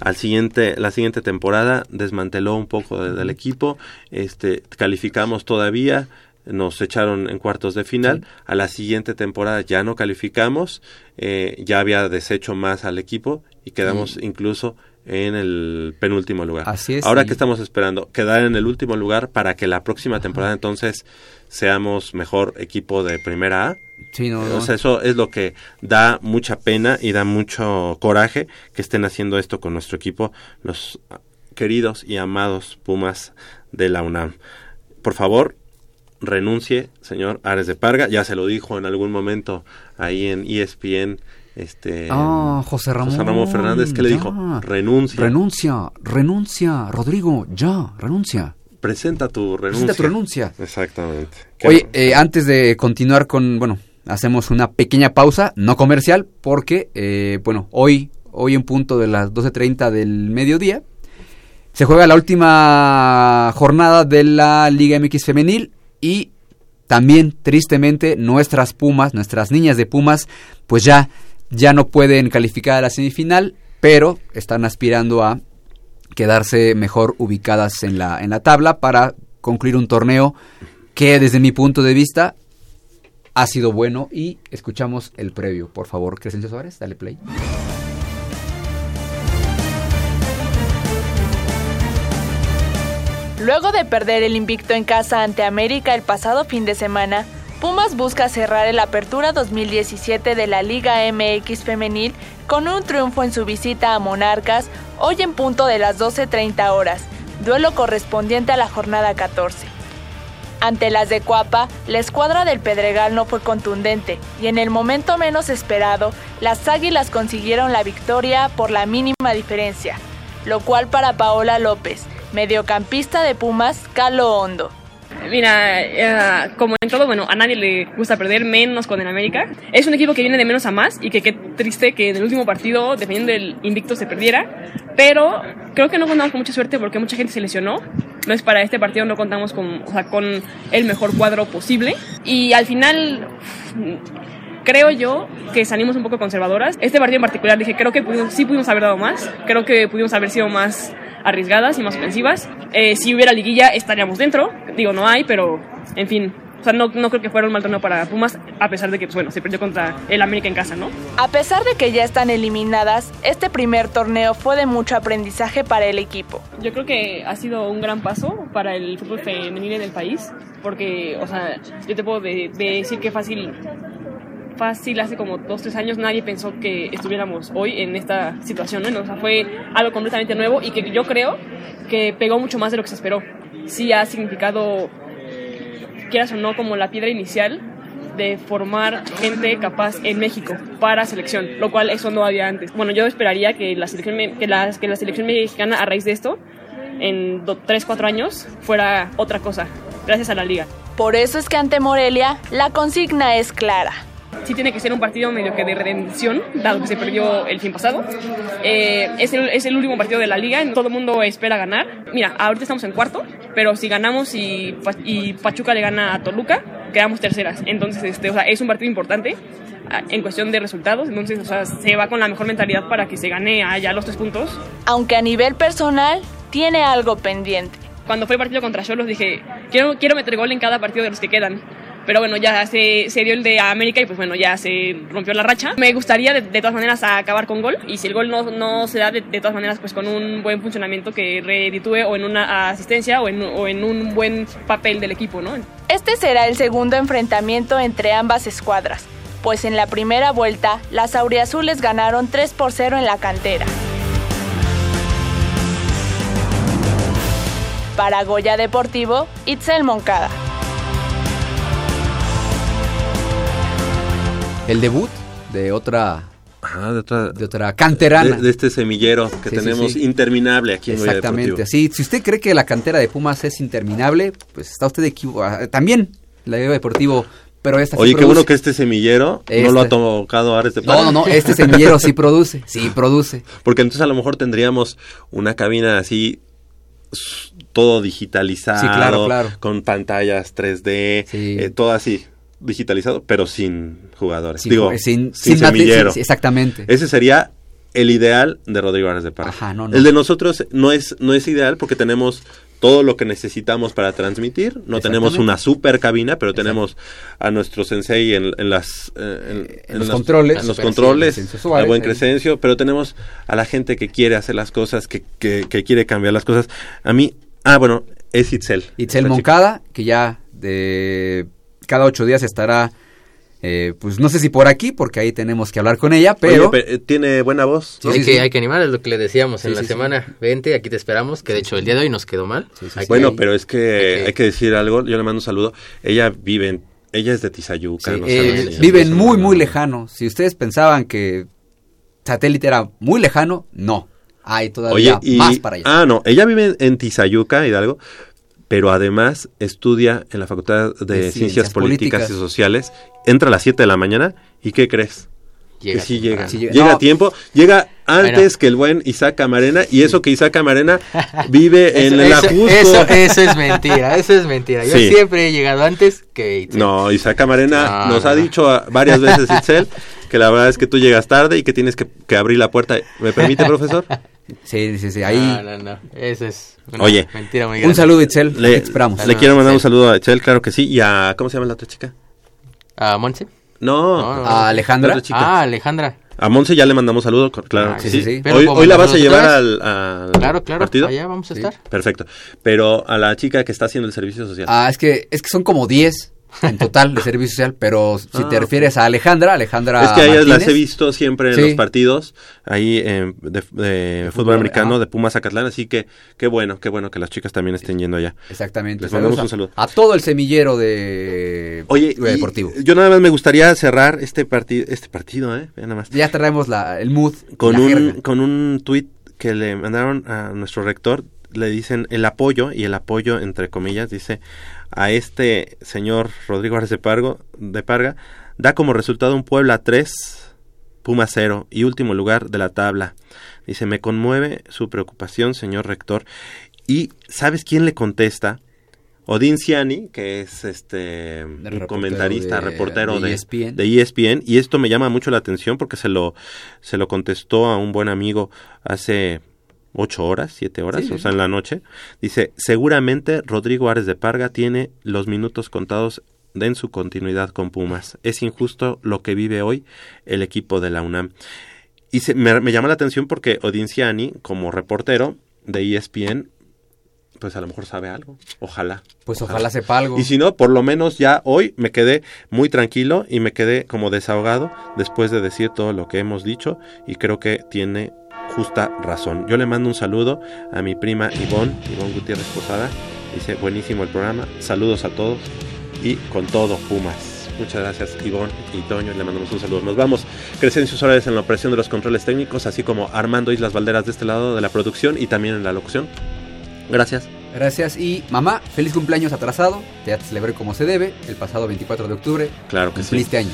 Al siguiente la siguiente temporada desmanteló un poco de- del equipo, este calificamos todavía nos echaron en cuartos de final. A la siguiente temporada ya no calificamos, eh, ya había deshecho más al equipo y quedamos incluso en el penúltimo lugar. Así es, Ahora y- que estamos esperando quedar en el último lugar para que la próxima temporada entonces seamos mejor equipo de primera A. Sí, no, no. O sea, eso es lo que da mucha pena y da mucho coraje que estén haciendo esto con nuestro equipo, los queridos y amados Pumas de la UNAM. Por favor, renuncie, señor Ares de Parga. Ya se lo dijo en algún momento ahí en ESPN. Este, Ah, José Ramón. Fernández, que le dijo? Renuncia. Renuncia, renuncia, Rodrigo, ya, renuncia. Presenta tu renuncia. Presenta tu renuncia. Exactamente. Oye, eh, antes de continuar con, bueno, hacemos una pequeña pausa, no comercial, porque, eh, bueno, hoy, hoy en punto de las 12.30 del mediodía, se juega la última jornada de la Liga MX femenil y también, tristemente, nuestras Pumas, nuestras niñas de Pumas, pues ya, ya no pueden calificar a la semifinal, pero están aspirando a quedarse mejor ubicadas en la, en la tabla para concluir un torneo que desde mi punto de vista ha sido bueno y escuchamos el previo. Por favor, Crescencio Suárez, dale play. Luego de perder el invicto en casa ante América el pasado fin de semana, Pumas busca cerrar el Apertura 2017 de la Liga MX Femenil con un triunfo en su visita a Monarcas hoy en punto de las 12.30 horas, duelo correspondiente a la jornada 14. Ante las de Cuapa, la escuadra del Pedregal no fue contundente y en el momento menos esperado, las Águilas consiguieron la victoria por la mínima diferencia, lo cual para Paola López, mediocampista de Pumas, calo hondo. Mira, eh, como en todo, bueno, a nadie le gusta perder, menos con el América. Es un equipo que viene de menos a más y que qué triste que en el último partido, dependiendo del invicto, se perdiera. Pero creo que no contamos con mucha suerte porque mucha gente se lesionó. No es para este partido, no contamos con, o sea, con el mejor cuadro posible. Y al final, creo yo que salimos un poco conservadoras. Este partido en particular dije, creo que pudimos- sí pudimos haber dado más. Creo que pudimos haber sido más arriesgadas y más ofensivas. Eh, si hubiera liguilla estaríamos dentro. Digo, no hay, pero en fin. O sea, no, no creo que fuera un mal torneo para Pumas, a pesar de que, pues, bueno, se perdió contra el América en casa, ¿no? A pesar de que ya están eliminadas, este primer torneo fue de mucho aprendizaje para el equipo. Yo creo que ha sido un gran paso para el fútbol femenil en el país, porque, o sea, yo te puedo de- de decir que fácil, fácil hace como dos, tres años nadie pensó que estuviéramos hoy en esta situación, ¿no? O sea, fue algo completamente nuevo y que yo creo que pegó mucho más de lo que se esperó. Sí ha significado, quieras o no, como la piedra inicial de formar gente capaz en México para selección, lo cual eso no había antes. Bueno, yo esperaría que la selección, que la, que la selección mexicana a raíz de esto, en 3, 4 años, fuera otra cosa, gracias a la liga. Por eso es que ante Morelia, la consigna es clara. Sí tiene que ser un partido medio que de redención, dado que se perdió el fin pasado. Eh, es, el, es el último partido de la liga, todo el mundo espera ganar. Mira, ahorita estamos en cuarto, pero si ganamos y Pachuca le gana a Toluca, quedamos terceras. Entonces, este, o sea, es un partido importante ah, en cuestión de resultados. Entonces, o sea, se va con la mejor mentalidad para que se gane allá los tres puntos. Aunque a nivel personal, tiene algo pendiente. Cuando fue el partido contra Cholos dije, quiero, quiero meter gol en cada partido de los que quedan. Pero bueno, ya se, se dio el de América y pues bueno, ya se rompió la racha. Me gustaría de, de todas maneras acabar con gol y si el gol no, no se da de, de todas maneras pues con un buen funcionamiento que reditúe o en una asistencia o en, o en un buen papel del equipo, ¿no? Este será el segundo enfrentamiento entre ambas escuadras, pues en la primera vuelta las auriazules ganaron 3 por 0 en la cantera. Para Goya Deportivo, Itzel Moncada. El debut de otra, Ajá, de otra, de otra canterana. de, de este semillero que Sí, sí, tenemos sí. interminable aquí en Exactamente, así. Si usted cree que la cantera de Pumas es interminable, pues está usted equivocado. También la Liga Deportivo, pero esta sí Oye, qué produce. bueno que este semillero no lo ha Este. tocado Ares de No, no, no, este semillero sí produce, sí produce. Porque entonces a lo mejor tendríamos una cabina así todo digitalizado, Sí, claro, claro. con pantallas 3D, eh, todo así digitalizado, pero sin jugadores. Sin Digo, sin- sin, sin mate- semillero. exactamente. Ese sería el ideal de Rodrigo Ares de Parga. Ajá, no, no. El de nosotros no es, no es ideal porque tenemos todo lo que necesitamos para transmitir. No tenemos una super cabina, pero tenemos a nuestro sensei en, en las eh, en, los las- controles. en los controles, Crescencio Suárez, al buen ahí. Crescencio, pero tenemos a la gente que quiere hacer las cosas, que, que, que quiere cambiar las cosas. A mí, ah, bueno, es Itzel. Itzel chica. Moncada, que ya de cada ocho días estará, eh, pues no sé si por aquí, porque ahí tenemos que hablar con ella, pero... Oye, tiene buena voz. Sí, hay, que, hay que animar, es lo que le decíamos en Sí, la sí, sí. semana. Vente, aquí te esperamos, que de hecho el día de hoy nos quedó mal. Que- Bueno, pero es que hay que decir algo. Yo le mando un saludo. Ella vive en, ella es de Tizayuca. Sí, no eh, si- viven muy, muy lejano. Si ustedes pensaban que satélite era muy lejano, no. Hay todavía Oye, y, más para allá. ah, no, ella vive en Tizayuca, Hidalgo, pero además estudia en la Facultad de, De Ciencias, Ciencias Políticas, Políticas. y Sociales. Entra a las 7 de la mañana y ¿qué crees? Llega que sí llega. Sí llega. llega. a tiempo. Llega antes Bueno. que el buen Isaac Camarena y eso que Isaac Camarena vive en Eso, el eso- eso- eso es mentira, eso es mentira. Yo Sí. siempre he llegado antes que Itzel. No, Isaac Camarena No, nos no, ha dicho varias veces, Itzel, que la verdad es que tú llegas tarde y que tienes que, que abrir la puerta. ¿Me permite, profesor? Sí, sí, sí, ahí... No, no, no. Eso es una Oye, mentira muy Un grande. saludo, Itzel. Le, esperamos. le quiero mandar un saludo a Itzel, claro que sí. Y a, ¿cómo se llama la otra chica? ¿A Monse? No, No, no, ¿A Alejandra? otra chica. Ah, Alejandra. A Monse ya le mandamos saludo, co- claro. Ah, que sí, sí, sí, Hoy, hoy la vas a llevar al, al Claro, claro, partido. allá vamos a estar. Perfecto. Pero a la chica que está haciendo el servicio social. Ah, es que, es que son como 10 en total de servicio social, pero si Ah, te refieres a Alejandra, Alejandra es que a ellas las he visto siempre en Sí. los partidos ahí eh, de, de fútbol fútbol, americano ah. de Pumas Zacatlán, así que qué bueno, qué bueno que las chicas también estén yendo allá. Exactamente. Les mandamos un saludo. A, todo el semillero de Oye, deportivo. yo nada más me gustaría cerrar este partido, este partido, eh, nada más. Ya traemos la, el mood. con la un jerga. con un tuit que le mandaron a nuestro rector le dicen el apoyo y el apoyo entre comillas dice a este señor Rodrigo Arce de Parga da como resultado un Puebla 3 Puma 0 y último lugar de la tabla. Dice me conmueve su preocupación señor rector y sabes quién le contesta Odín Ciani, que es este un reportero comentarista, de- reportero de de, ESPN. de E ESPN, y esto me llama mucho la atención porque se lo, se lo contestó a un buen amigo hace ocho horas, siete horas, Sí. o sea, en la noche. Dice, seguramente Rodrigo Ares de Parga tiene los minutos contados en su continuidad con Pumas. Es injusto lo que vive hoy el equipo de la UNAM. Y se- me, me llama la atención porque Odinciani, como reportero de ESPN, pues a lo mejor sabe algo. Ojalá. Pues ojalá sepa algo. Y si no, por lo menos ya hoy me quedé muy tranquilo y me quedé como desahogado después de decir todo lo que hemos dicho y creo que tiene justa razón. Yo le mando un saludo a mi prima Ivonne, Ivonne Gutiérrez Posada. Dice, buenísimo el programa. Saludos a todos y con todo, Pumas. Muchas gracias, Ivonne y Toño. Le mandamos un saludo. Nos vamos. Crescencio Suárez en la operación de los controles técnicos, así como Armando Islas Valderas de este lado de la producción y también en la locución. Gracias. Gracias. Y mamá, feliz cumpleaños atrasado. Te celebré como se debe el pasado 24 de octubre. Claro que sí. Cumpliste año.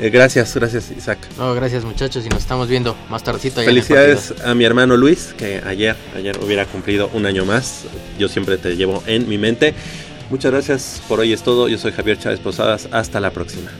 Eh, gracias, gracias, Isaac. No, gracias muchachos y nos estamos viendo más tardecito. Felicidades a mi hermano Luis, que ayer, ayer hubiera cumplido un año más. Yo siempre te llevo en mi mente. Muchas gracias por hoy es todo. Yo soy Javier Chávez Posadas. Hasta la próxima.